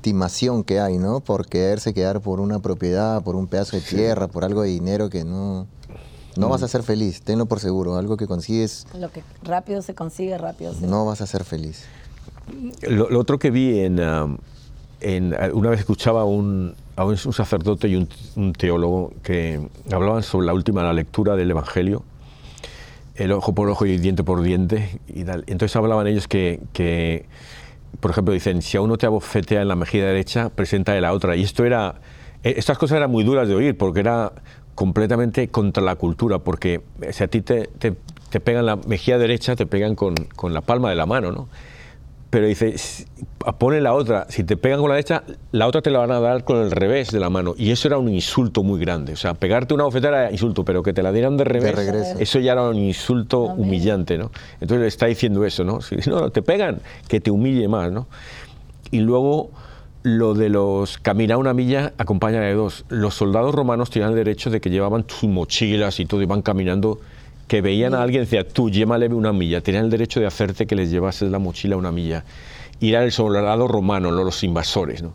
estimación que hay, ¿no? Por quererse quedar por una propiedad, por un pedazo de tierra, por algo de dinero que no, no vas a ser feliz, tenlo por seguro. Algo que consigues.
Lo que rápido se consigue, rápido se.
No vas a ser feliz.
Lo, otro que vi en, um, en, Una vez escuchaba un, a un, sacerdote y un, teólogo que hablaban sobre la última la lectura del Evangelio, el ojo por ojo y diente por diente. Y Entonces hablaban ellos que, que por ejemplo, dicen, si a uno te abofetea en la mejilla derecha, presenta de la otra. Y esto era, eh, estas cosas eran muy duras de oír, porque era completamente contra la cultura, porque si a ti te, te, te pegan la mejilla derecha, te pegan con, con la palma de la mano, ¿no? Pero dice, pone la otra, si te pegan con la derecha, la otra te la van a dar con el revés de la mano. Y eso era un insulto muy grande. O sea, pegarte una bofetada era insulto, pero que te la dieran de revés, eso ya era un insulto humillante, ¿no? Entonces le está diciendo eso, ¿no? Si no, te pegan, que te humille más, ¿no? Y luego lo de los caminar una milla acompaña de dos. Los soldados romanos tenían el derecho de que llevaban sus mochilas y todo, iban caminando que veían a alguien y decían, tú llévale una milla, tenían el derecho de hacerte que les llevases la mochila una milla. Y era el soldado romano, no los invasores, ¿no?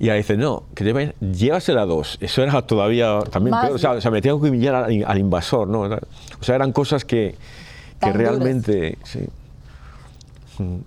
Y ahí dice, no, que lleven, llévasela dos. Eso era todavía también peor. O sea, o sea, me tengo que humillar al, invasor, ¿no? O sea, eran cosas que, que realmente... Sí.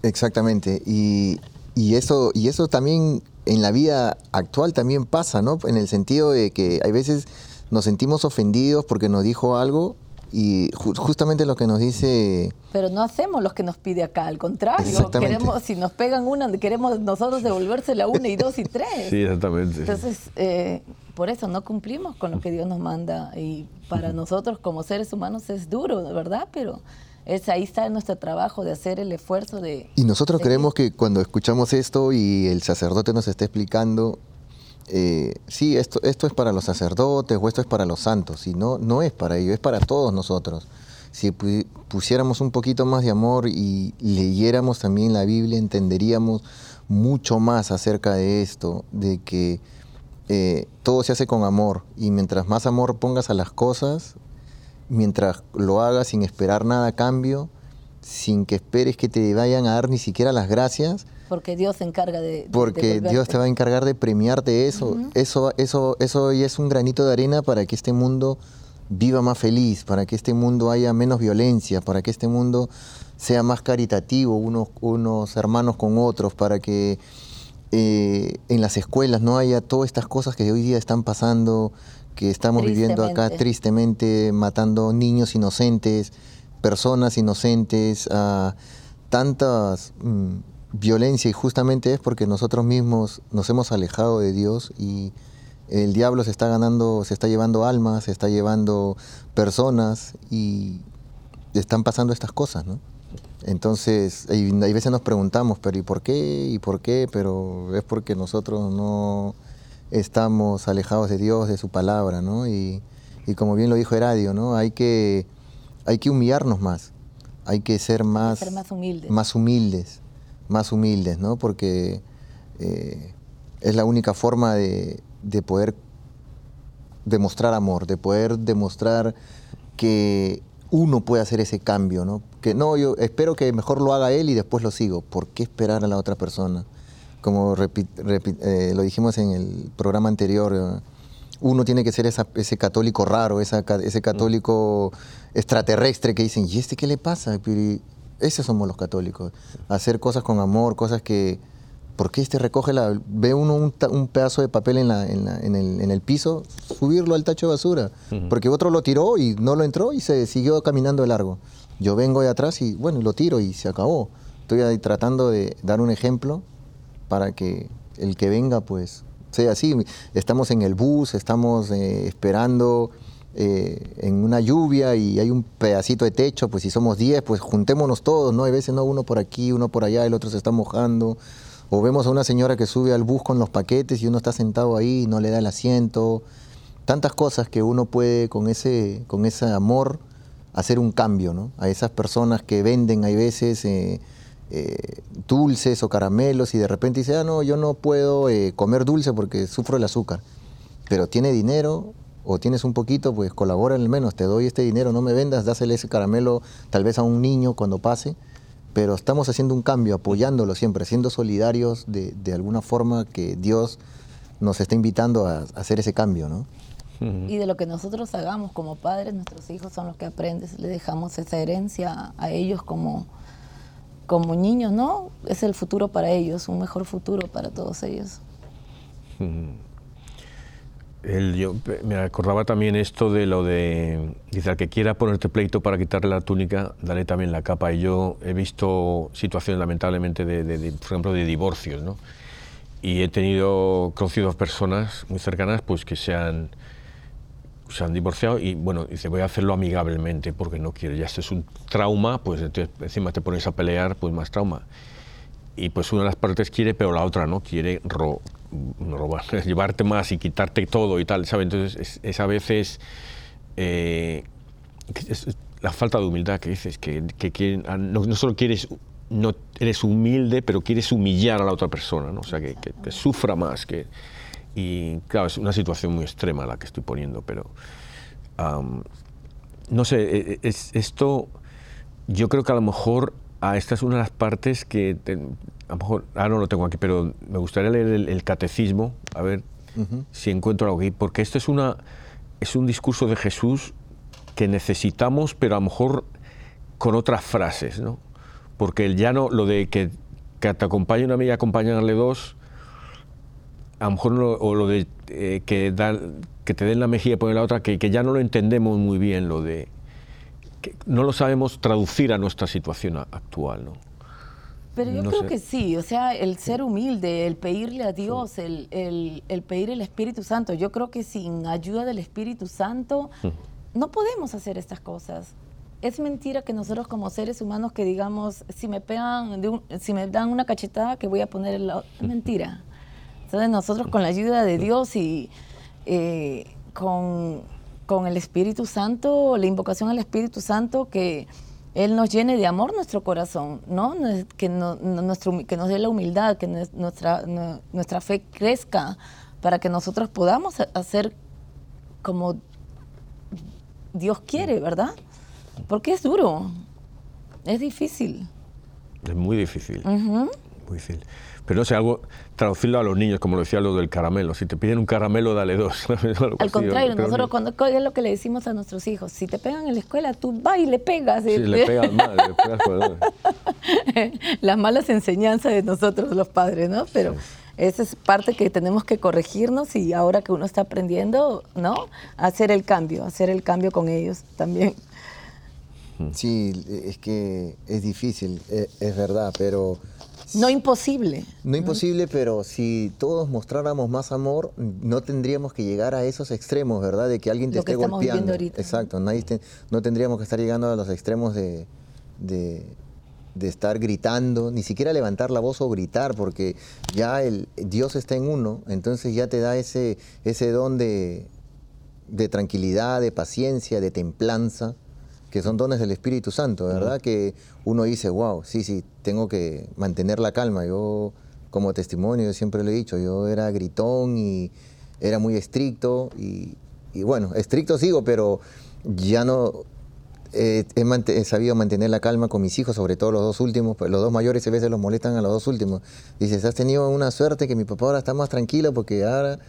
Exactamente. Y, y, eso, y eso también en la vida actual también pasa, ¿no? En el sentido de que hay veces nos sentimos ofendidos porque nos dijo algo y justamente lo que nos dice...
Pero no hacemos lo que nos pide acá, al contrario, queremos, si nos pegan una, queremos nosotros devolvérsela una y dos y tres.
Sí, exactamente.
Entonces, eh, por eso no cumplimos con lo que Dios nos manda y para nosotros como seres humanos es duro, de verdad, pero es ahí está nuestro trabajo de hacer el esfuerzo de...
Y nosotros creemos que cuando escuchamos esto y el sacerdote nos está explicando, eh, sí, esto, esto es para los sacerdotes o esto es para los santos, y no, es para ellos, es para todos nosotros. Si pusiéramos un poquito más de amor y leyéramos también la Biblia, entenderíamos mucho más acerca de esto, de que eh, todo se hace con amor, y mientras más amor pongas a las cosas, mientras lo hagas sin esperar nada a cambio, sin que esperes que te vayan a dar ni siquiera las gracias.
Porque Dios se encarga de...
porque Dios te va a encargar de premiarte eso. Eso, eso, eso es un granito de arena para que este mundo viva más feliz, para que este mundo haya menos violencia, para que este mundo sea más caritativo unos, unos hermanos con otros, para que eh, en las escuelas no haya todas estas cosas que hoy día están pasando, que estamos viviendo acá tristemente, matando niños inocentes, personas inocentes, a tantas mm, violencia y justamente es porque nosotros mismos nos hemos alejado de Dios y el diablo se está ganando, se está llevando almas, se está llevando personas y están pasando estas cosas, ¿no? Entonces, hay, veces nos preguntamos, pero ¿y por qué? ¿Y por qué? Pero es porque nosotros no estamos alejados de Dios, de su palabra, ¿no? Y, como bien lo dijo Heradio, ¿no? Hay que, hay que humillarnos más, hay que ser más,
más humildes.
Más humildes, más humildes, ¿no? Porque eh, es la única forma de, de poder demostrar amor, de poder demostrar que uno puede hacer ese cambio, ¿no? Que no, yo espero que mejor lo haga él y después lo sigo. ¿Por qué esperar a la otra persona? Como eh, lo dijimos en el programa anterior, uno tiene que ser ese católico raro, ese católico extraterrestre que dicen, ¿y este qué le pasa? Esos somos los católicos. Hacer cosas con amor, cosas que, ¿por qué este recoge la... Ve uno un, pedazo de papel en, el, piso, subirlo al tacho de basura? Porque otro lo tiró y no lo entró y se siguió caminando de largo. Yo vengo de atrás y bueno, lo tiro y se acabó. Estoy ahí tratando de dar un ejemplo para que el que venga pues sea así. Estamos en el bus, estamos eh, esperando eh, en una lluvia y hay un pedacito de techo, pues si somos 10, pues juntémonos todos, ¿no? Hay veces no uno por aquí, uno por allá, el otro se está mojando. O vemos a una señora que sube al bus con los paquetes y uno está sentado ahí y no le da el asiento. Tantas cosas que uno puede con ese, con ese amor hacer un cambio, ¿no? A esas personas que venden, hay veces, eh, eh, dulces o caramelos y de repente dice, ah, no, yo no puedo comer dulce porque sufro el azúcar. Pero tiene dinero o tienes un poquito, pues colabora al menos, te doy este dinero, no me vendas, dásele ese caramelo tal vez a un niño cuando pase pero estamos haciendo un cambio, apoyándolo siempre, siendo solidarios de, de alguna forma que Dios nos está invitando a, hacer ese cambio, ¿no?
Y de lo que nosotros hagamos como padres, nuestros hijos son los que aprenden, le dejamos esa herencia a ellos como, como niños, ¿no? Es el futuro para ellos, un mejor futuro para todos ellos
yo me acordaba también esto de lo de, dice, al que quiera ponerte pleito para quitarle la túnica, dale también la capa. Y yo he visto situaciones lamentablemente, de, por ejemplo, de divorcios, ¿no? Y he tenido, conocido personas muy cercanas pues que se han, se han divorciado y, bueno, dice, voy a hacerlo amigablemente porque no quiero, ya este es un trauma, pues encima te pones a pelear, pues más trauma. Y pues una de las partes quiere, pero la otra no, quiere ro robar, llevarte más y quitarte todo y tal, ¿sabes? Entonces es, a veces eh, la falta de humildad que dices, que, ah, no, solo quieres, no eres humilde, pero quieres humillar a la otra persona, ¿no? O sea, que, que, sufra más. Que, y claro, es una situación muy extrema la que estoy poniendo, pero no sé, e, e, es, esto yo creo que a lo mejor ah, esta es una de las partes que a lo mejor, ahora no lo tengo aquí, pero me gustaría leer el, catecismo, a ver si encuentro algo aquí, porque esto es, una, es un discurso de Jesús que necesitamos, pero a lo mejor con otras frases, ¿no? Porque el llano, lo de que, que te acompañe una amiga, acompañarle dos, a lo mejor, o lo de eh, que, que te den la mejilla y poner la otra, que, que, ya no lo entendemos muy bien, lo de... que no lo sabemos traducir a nuestra situación actual, ¿no?
Pero yo creo que sí, o sea, el ser humilde, el pedirle a Dios, el, el, pedir el Espíritu Santo, yo creo que sin ayuda del Espíritu Santo no podemos hacer estas cosas. Es mentira que nosotros como seres humanos que digamos, si me pegan, si me dan una cachetada, que voy a poner el lado. Mentira. Entonces nosotros con la ayuda de Dios y eh, con, con el Espíritu Santo, la invocación al Espíritu Santo, que él nos llene de amor nuestro corazón, ¿no? Que, nuestro, que nos dé la humildad, que nuestra, nuestra fe crezca para que nosotros podamos hacer como Dios quiere, ¿verdad? Porque es duro. Es difícil.
Es muy difícil. Muy difícil. Pero no sé, algo, traducirlo a los niños, como lo decía lo del caramelo. Si te piden un caramelo, dale dos.
Al contrario, nosotros cuando es lo que le decimos a nuestros hijos, si te pegan en la escuela, tú vas y le pegas.
Sí, le pegas mal, le pegas
Las malas enseñanzas de nosotros los padres, ¿no? Pero esa es parte que tenemos que corregirnos y ahora que uno está aprendiendo, ¿no? Hacer el cambio, hacer el cambio con ellos también.
Sí, es que es difícil, e, es verdad, pero
no imposible.
No imposible, pero si todos mostráramos más amor, no tendríamos que llegar a esos extremos, ¿verdad? De que alguien te Lo esté que golpeando. Ahorita. Exacto, no tendríamos que estar llegando a los extremos de, de, estar gritando, ni siquiera levantar la voz o gritar, porque ya el Dios está en uno, entonces ya te da ese, ese don de, de tranquilidad, de paciencia, de templanza que son dones del Espíritu Santo, ¿verdad? Que uno dice, wow, sí, sí, tengo que mantener la calma. Yo, como testimonio, siempre lo he dicho, yo era gritón y era muy estricto y, bueno, estricto sigo, pero ya no he, sabido mantener la calma con mis hijos, sobre todo los dos últimos, pues los dos mayores a veces los molestan a los dos últimos. Dices, has tenido una suerte que mi papá ahora está más tranquilo porque ahora,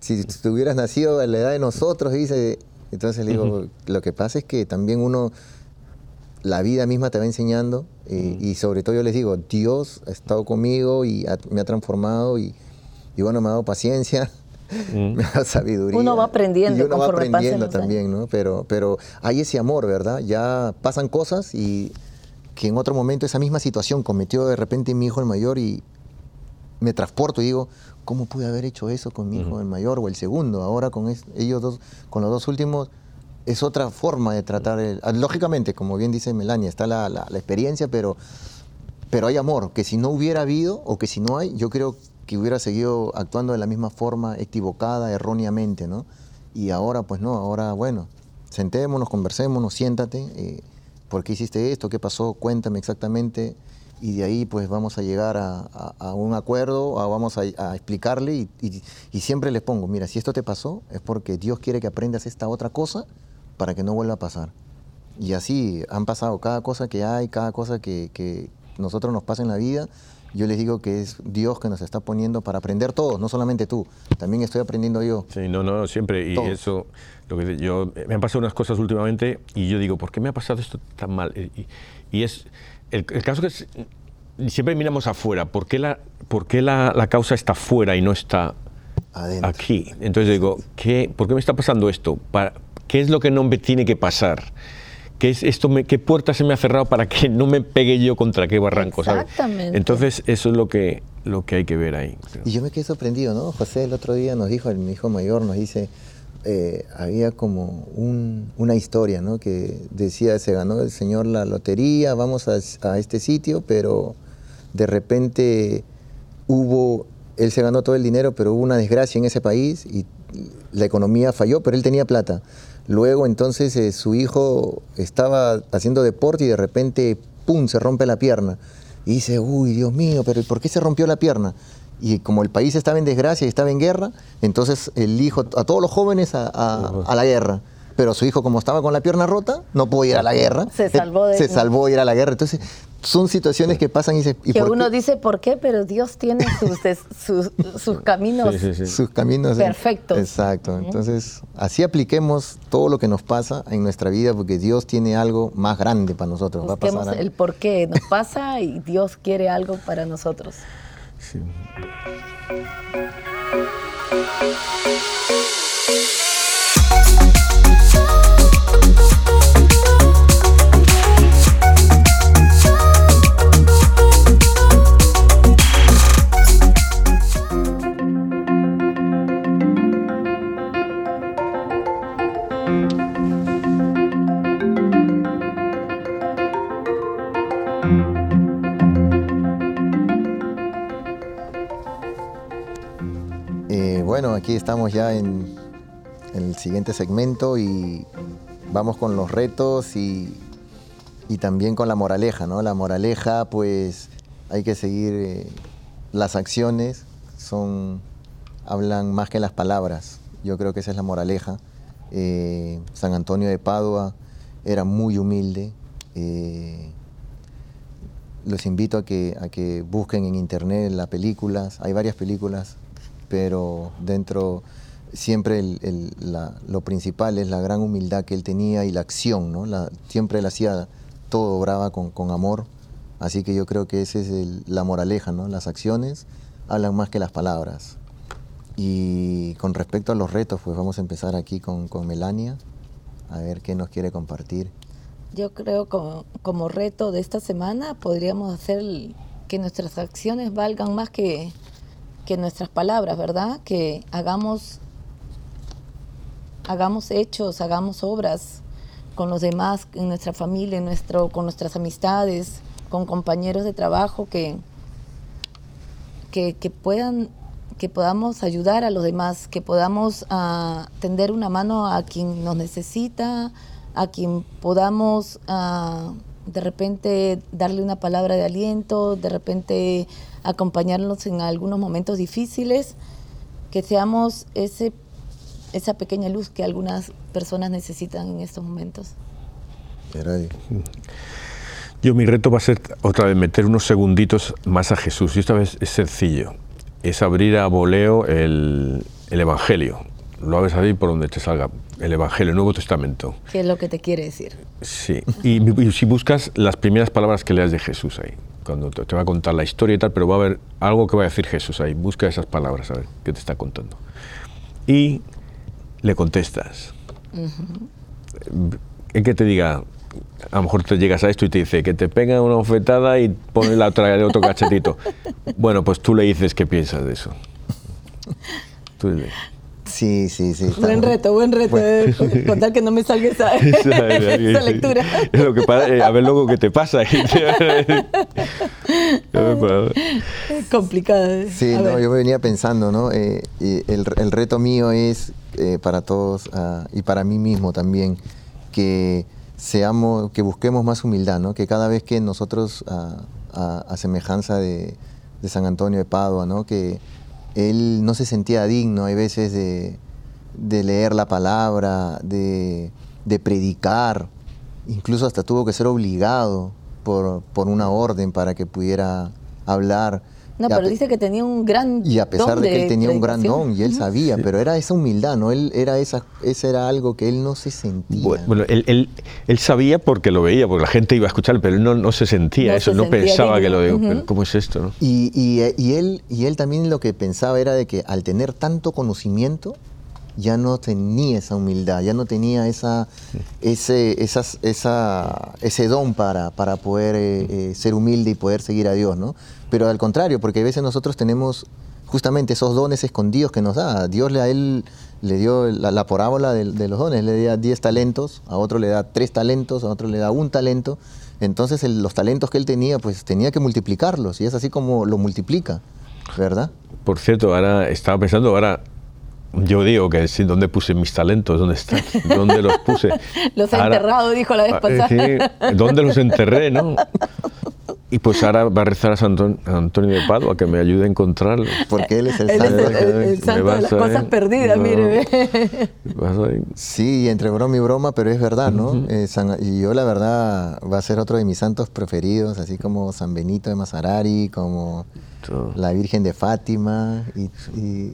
si hubieras nacido a la edad de nosotros, dice, entonces le digo, lo que pasa es que también uno, la vida misma te va enseñando eh, y sobre todo yo les digo, Dios ha estado conmigo y me ha transformado y, bueno, me ha dado paciencia. me ha dado sabiduría.
Uno va aprendiendo.
Y uno va aprendiendo también, ¿no? Pero, pero hay ese amor, ¿verdad? Ya pasan cosas y que en otro momento esa misma situación cometió de repente mi hijo el mayor y me transporto y digo, ¿cómo pude haber hecho eso con mi hijo el mayor o el segundo? Ahora con ellos dos, con los dos últimos, es otra forma de tratar. Ah, lógicamente, como bien dice Melania, está la, experiencia, pero, pero hay amor, que si no hubiera habido o que si no hay, yo creo que hubiera seguido actuando de la misma forma, equivocada, erróneamente, ¿no? Y ahora, pues no, ahora, bueno, sentémonos, conversémonos, siéntate, eh, ¿por qué hiciste esto? ¿Qué pasó? Cuéntame exactamente y de ahí pues vamos a llegar a, un acuerdo, vamos a, explicarle y, siempre les pongo, mira, si esto te pasó es porque Dios quiere que aprendas esta otra cosa para que no vuelva a pasar. Y así han pasado cada cosa que hay, cada cosa que, que nosotros nos pasa en la vida, yo les digo que es Dios que nos está poniendo para aprender todos, no solamente tú, también estoy aprendiendo yo.
Sí, no, no, siempre, y eso, lo que yo, me han pasado unas cosas últimamente y yo digo, ¿por qué me ha pasado esto tan mal? y es el, caso es que siempre miramos afuera. ¿Por qué la, por qué la, la causa está afuera y no está aquí? Entonces digo, ¿qué, ¿por qué me está pasando esto? Para, ¿Qué es lo que no me tiene que pasar? ¿Qué, es esto me, ¿Qué puerta se me ha cerrado para que no me pegue yo contra qué barranco? Exactamente. Entonces eso es lo que, lo que hay que ver ahí.
Y yo me quedé sorprendido, ¿no? José el otro día nos dijo, mi hijo mayor nos dice, eh, había como una historia, ¿no? Que decía, se ganó el señor la lotería, vamos a, este sitio, pero de repente hubo, él se ganó todo el dinero, pero hubo una desgracia en ese país y la economía falló, pero él tenía plata. Luego entonces eh, su hijo estaba haciendo deporte y de repente, ¡pum!, se rompe la pierna. Y dice, uy, Dios mío, pero ¿por qué se rompió la pierna? Y como el país estaba en desgracia y estaba en guerra, entonces el hijo, a todos los jóvenes a, la guerra. Pero su hijo, como estaba con la pierna rota, no pudo ir a la guerra.
Se salvó de
Se salvó ir a la guerra. Entonces, son situaciones que pasan y se.
que uno dice por qué, pero Dios tiene sus, sus, caminos.
Sus caminos.
Perfectos.
Exacto. Entonces, así apliquemos todo lo que nos pasa en nuestra vida, porque Dios tiene algo más grande para nosotros.
Busquemos Va a pasar el por qué nos pasa y Dios quiere algo para nosotros. Sí.
Bueno, aquí estamos ya en, el siguiente segmento y vamos con los retos y, también con la moraleja, ¿no? La moraleja, pues hay que seguir eh, las acciones, son, hablan más que las palabras. Yo creo que esa es la moraleja. Eh, San Antonio de Padua era muy humilde, eh, los invito a que, a que busquen en internet las películas. Hay varias películas, pero dentro siempre lo principal es la gran humildad que él tenía y la acción, ¿no? siempre él hacía todo, obraba con, con amor. Así que yo creo que esa es la moraleja, ¿no? Las acciones hablan más que las palabras. Y con respecto a los retos, pues vamos a empezar aquí con, con Melania, a ver qué nos quiere compartir.
Yo creo como, como reto de esta semana podríamos hacer que nuestras acciones valgan más que, que nuestras palabras, ¿verdad? Que hagamos, hagamos hechos, hagamos obras con los demás, en nuestra familia, nuestro, con nuestras amistades, con compañeros de trabajo que, que, puedan que podamos ayudar a los demás, que podamos uh, tender una mano a quien nos necesita, a quien podamos ah, de repente darle una palabra de aliento, de repente acompañarnos en algunos momentos difíciles, que seamos ese, esa pequeña luz que algunas personas necesitan en estos momentos.
Yo mi reto va a ser otra vez meter unos segunditos más a Jesús. Y esta vez es sencillo, es abrir a voleo el, el Evangelio lo hagas ahí por donde te salga, el Evangelio, el Nuevo Testamento.
¿Qué es lo que te quiere decir?
Sí, y, si buscas las primeras palabras que leas de Jesús ahí, cuando te, va a contar la historia y tal, pero va a haber algo que va a decir Jesús ahí, busca esas palabras, a ver qué te está contando. Y le contestas. En que te diga, a lo mejor te llegas a esto y te dice que te pega una ofetada y pone la otra, el otro cachetito. bueno, pues tú le dices qué piensas de eso. Tú le
Sí, sí, sí.
Buen reto, buen reto. Contar que no me salga esa, lectura.
Eh, a ver luego qué te pasa.
Complicado.
Sí, no, yo me venía pensando, ¿no? Eh, el, reto mío es eh, para todos ah, y para mí mismo también que seamos, que busquemos más humildad, ¿no? Que cada vez que nosotros, ah, a, semejanza de, de San Antonio de Padua, ¿no? Que él no se sentía digno, hay veces, de, leer la palabra, de, predicar, incluso hasta tuvo que ser obligado por, una orden para que pudiera hablar.
No, pero dice que tenía un gran
Y a pesar de, que él tenía un gran don y él sabía, pero era esa humildad, ¿no? Él era esa, ese era algo que él no se sentía.
Bueno, él, él, sabía porque lo veía, porque la gente iba a escuchar, pero él no, no se sentía eso, no pensaba que, lo digo, ¿cómo es esto? No?
Y, y, y, él, y él también lo que pensaba era de que al tener tanto conocimiento, ya no tenía esa humildad, ya no tenía esa, ese, esas, esa, ese don para, para poder eh, eh, ser humilde y poder seguir a Dios, ¿no? Pero al contrario, porque a veces nosotros tenemos justamente esos dones escondidos que nos da. Dios le, a él le dio la, parábola de, los dones, le da 10 talentos, a otro le da 3 talentos, a otro le da un talento. Entonces los talentos que él tenía, pues tenía que multiplicarlos y es así como lo multiplica, ¿verdad?
Por cierto, ahora estaba pensando, ahora yo digo que sí, ¿dónde puse mis talentos? ¿Dónde están? ¿Dónde los puse?
los he enterrado, dijo la vez ah, pasada.
Sí, ¿Dónde los enterré, no? Y pues ahora va a rezar a San Antonio de Padua que me ayude a encontrarlo.
Porque él es el
santo. el, santo de las cosas perdidas, mire.
Sí, entre broma y broma, pero es verdad, ¿no? Eh, y yo la verdad va a ser otro de mis santos preferidos, así como San Benito de Mazarari, como la Virgen de Fátima y,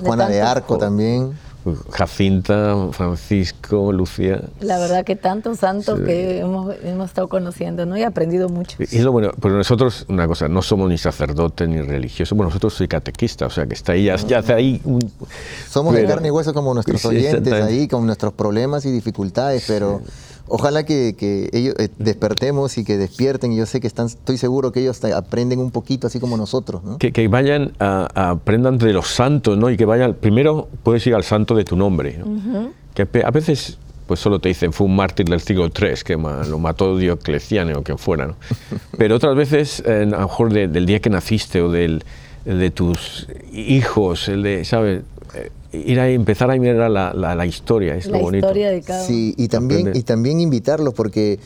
Juana de Arco también.
Jacinta, Francisco, Lucía.
La verdad que tantos santos que hemos, estado conociendo, ¿no? Y aprendido mucho.
Y, lo bueno, pero nosotros, una cosa, no somos ni sacerdotes ni religiosos, bueno, nosotros soy catequista, o sea que está ahí, ya, ya ahí...
somos de carne y hueso como nuestros oyentes ahí, con nuestros problemas y dificultades, pero... Ojalá que, ellos eh, despertemos y que despierten. Y yo sé que están, estoy seguro que ellos aprenden un poquito así como nosotros. ¿no?
Que, vayan a, aprendan de los santos, ¿no? Y que vayan, primero puedes ir al santo de tu nombre. Que a veces pues solo te dicen fue un mártir del siglo III que lo mató Diocleciano o quien fuera. ¿no? Pero otras veces, a lo mejor del día que naciste o del, de tus hijos, el de, ¿sabes? Eh, ir a empezar a mirar la, la, historia, es lo bonito.
Historia de cada
Sí, y también, y también invitarlos porque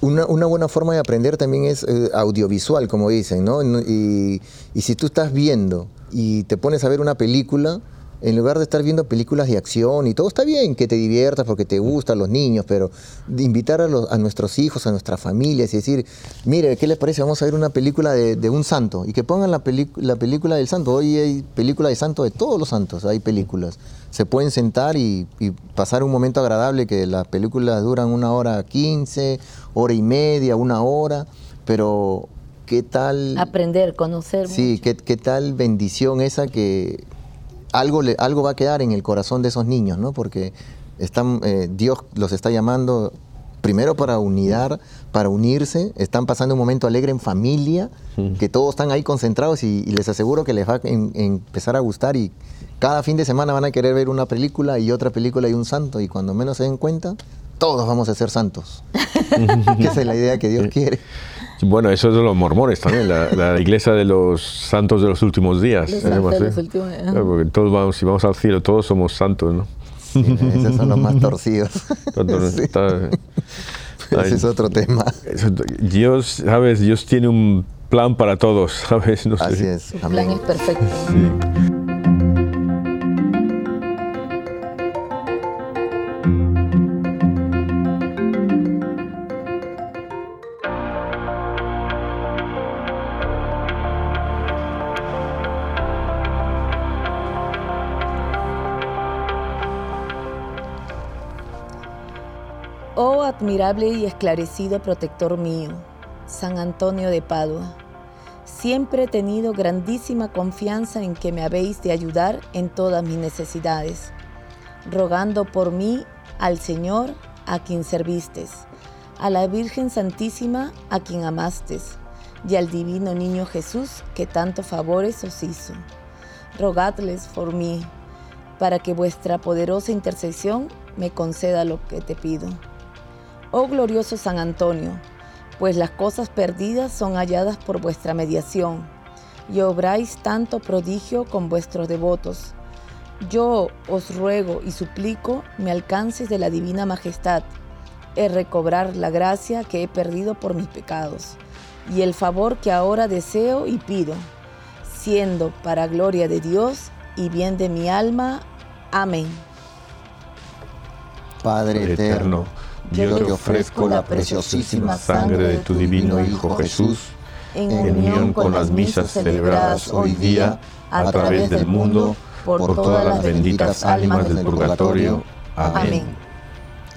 una, una, buena forma de aprender también es eh, audiovisual, como dicen, ¿no? Y, y, si tú estás viendo y te pones a ver una película, en lugar de estar viendo películas de acción y todo está bien que te diviertas porque te gustan los niños, pero de invitar a, los, a, nuestros hijos, a nuestras familias y decir, mire, ¿qué les parece? Vamos a ver una película de, un santo y que pongan la, la película del santo. Hoy hay películas de santo de todos los santos, hay películas. Se pueden sentar y, pasar un momento agradable que las películas duran una hora quince, hora y media, una hora, pero ¿qué tal?
Aprender, conocer.
Sí, ¿qué, ¿qué tal bendición esa que algo, algo va a quedar en el corazón de esos niños, ¿no? Porque están, eh, Dios los está llamando primero para unidad, para unirse, están pasando un momento alegre en familia, que todos están ahí concentrados y, les aseguro que les va a empezar a gustar y cada fin de semana van a querer ver una película y otra película y un santo y cuando menos se den cuenta, todos vamos a ser santos. esa es la idea que Dios quiere.
Bueno, eso es de los mormones también, la, iglesia de los santos de los últimos días. porque todos vamos, si vamos al cielo, todos somos santos, ¿no?
esos son los más torcidos. Ese es otro tema.
Dios, ¿sabes? Dios tiene un plan para todos, ¿sabes?
No Así es.
El plan es perfecto. Sí. Admirable y esclarecido protector mío, San Antonio de Padua, siempre he tenido grandísima confianza en que me habéis de ayudar en todas mis necesidades, rogando por mí al Señor a quien servistes, a la Virgen Santísima a quien amastes, y al divino niño Jesús que tanto favores os hizo. Rogadles por mí, para que vuestra poderosa intercesión me conceda lo que te pido. Oh glorioso San Antonio, pues las cosas perdidas son halladas por vuestra mediación, y obráis tanto prodigio con vuestros devotos. Yo os ruego y suplico me alcances de la divina majestad, el recobrar la gracia que he perdido por mis pecados, y el favor que ahora deseo y pido, siendo para gloria de Dios y bien de mi alma. Amén.
Padre eterno yo te ofrezco la preciosísima sangre de tu divino Hijo Jesús, en unión con las misas celebradas hoy día a través del mundo, por todas las benditas almas del purgatorio. Amén.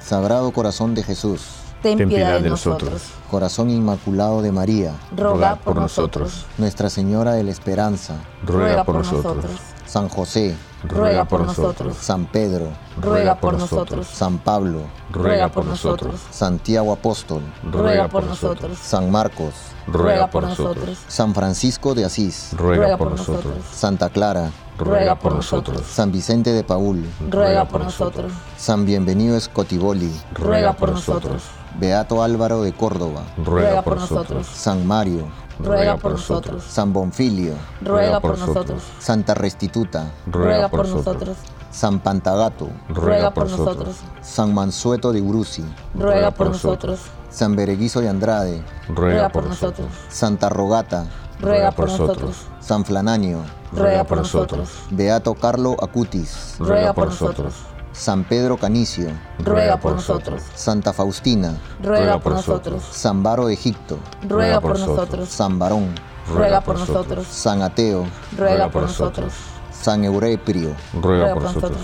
Sagrado Corazón de Jesús,
ten piedad de nosotros.
Corazón Inmaculado de María,
ruega por nosotros.
Nuestra Señora de la Esperanza,
ruega por nosotros.
San José,
ruega por nosotros.
San Pedro,
ruega por nosotros.
San Pablo,
ruega por nosotros.
Santiago Apóstol,
ruega por nosotros.
San Marcos,
ruega por nosotros.
San Francisco de Asís,
ruega por nosotros.
Santa Clara,
ruega por nosotros.
San Vicente de Paul,
ruega por nosotros.
San Bienvenido Escotiboli,
ruega por nosotros.
Beato Álvaro de Córdoba,
ruega por nosotros.
San Mario,
ruega por nosotros.
San Bonfilio,
ruega por nosotros.
Santa Restituta,
ruega por nosotros.
San Pantagato,
ruega por nosotros.
San Mansueto de Uruzi,
ruega por nosotros.
San Bereguizo de Andrade,
ruega por nosotros.
Santa Rogata,
ruega por nosotros.
San Flananio,
ruega por nosotros.
Beato Carlo Acutis,
ruega por nosotros.
San Pedro Canicio,
ruega por nosotros.
Santa Faustina,
ruega por nosotros.
San Baro de Egipto,
ruega por nosotros.
San Barón,
ruega por nosotros.
San Ateo,
ruega por nosotros.
San Eureprio,
ruega por nosotros.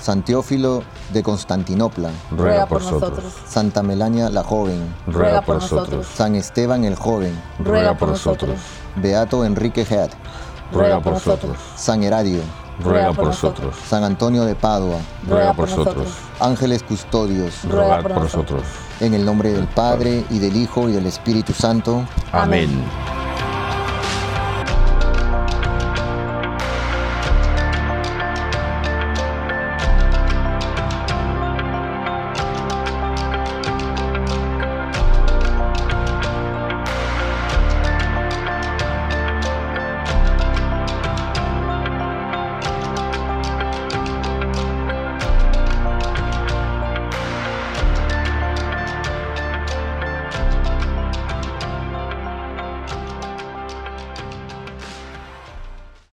San Teófilo de Constantinopla,
ruega por nosotros.
Santa Melania la joven,
ruega por nosotros.
San Esteban el joven,
ruega por nosotros.
Beato Enrique Head,
ruega por nosotros.
San Heradio,
ruega por nosotros.
San Antonio de Padua,
ruega por nosotros.
Ángeles custodios,
ruega por nosotros.
En el nombre del Padre, y del Hijo, y del Espíritu Santo.
Amén.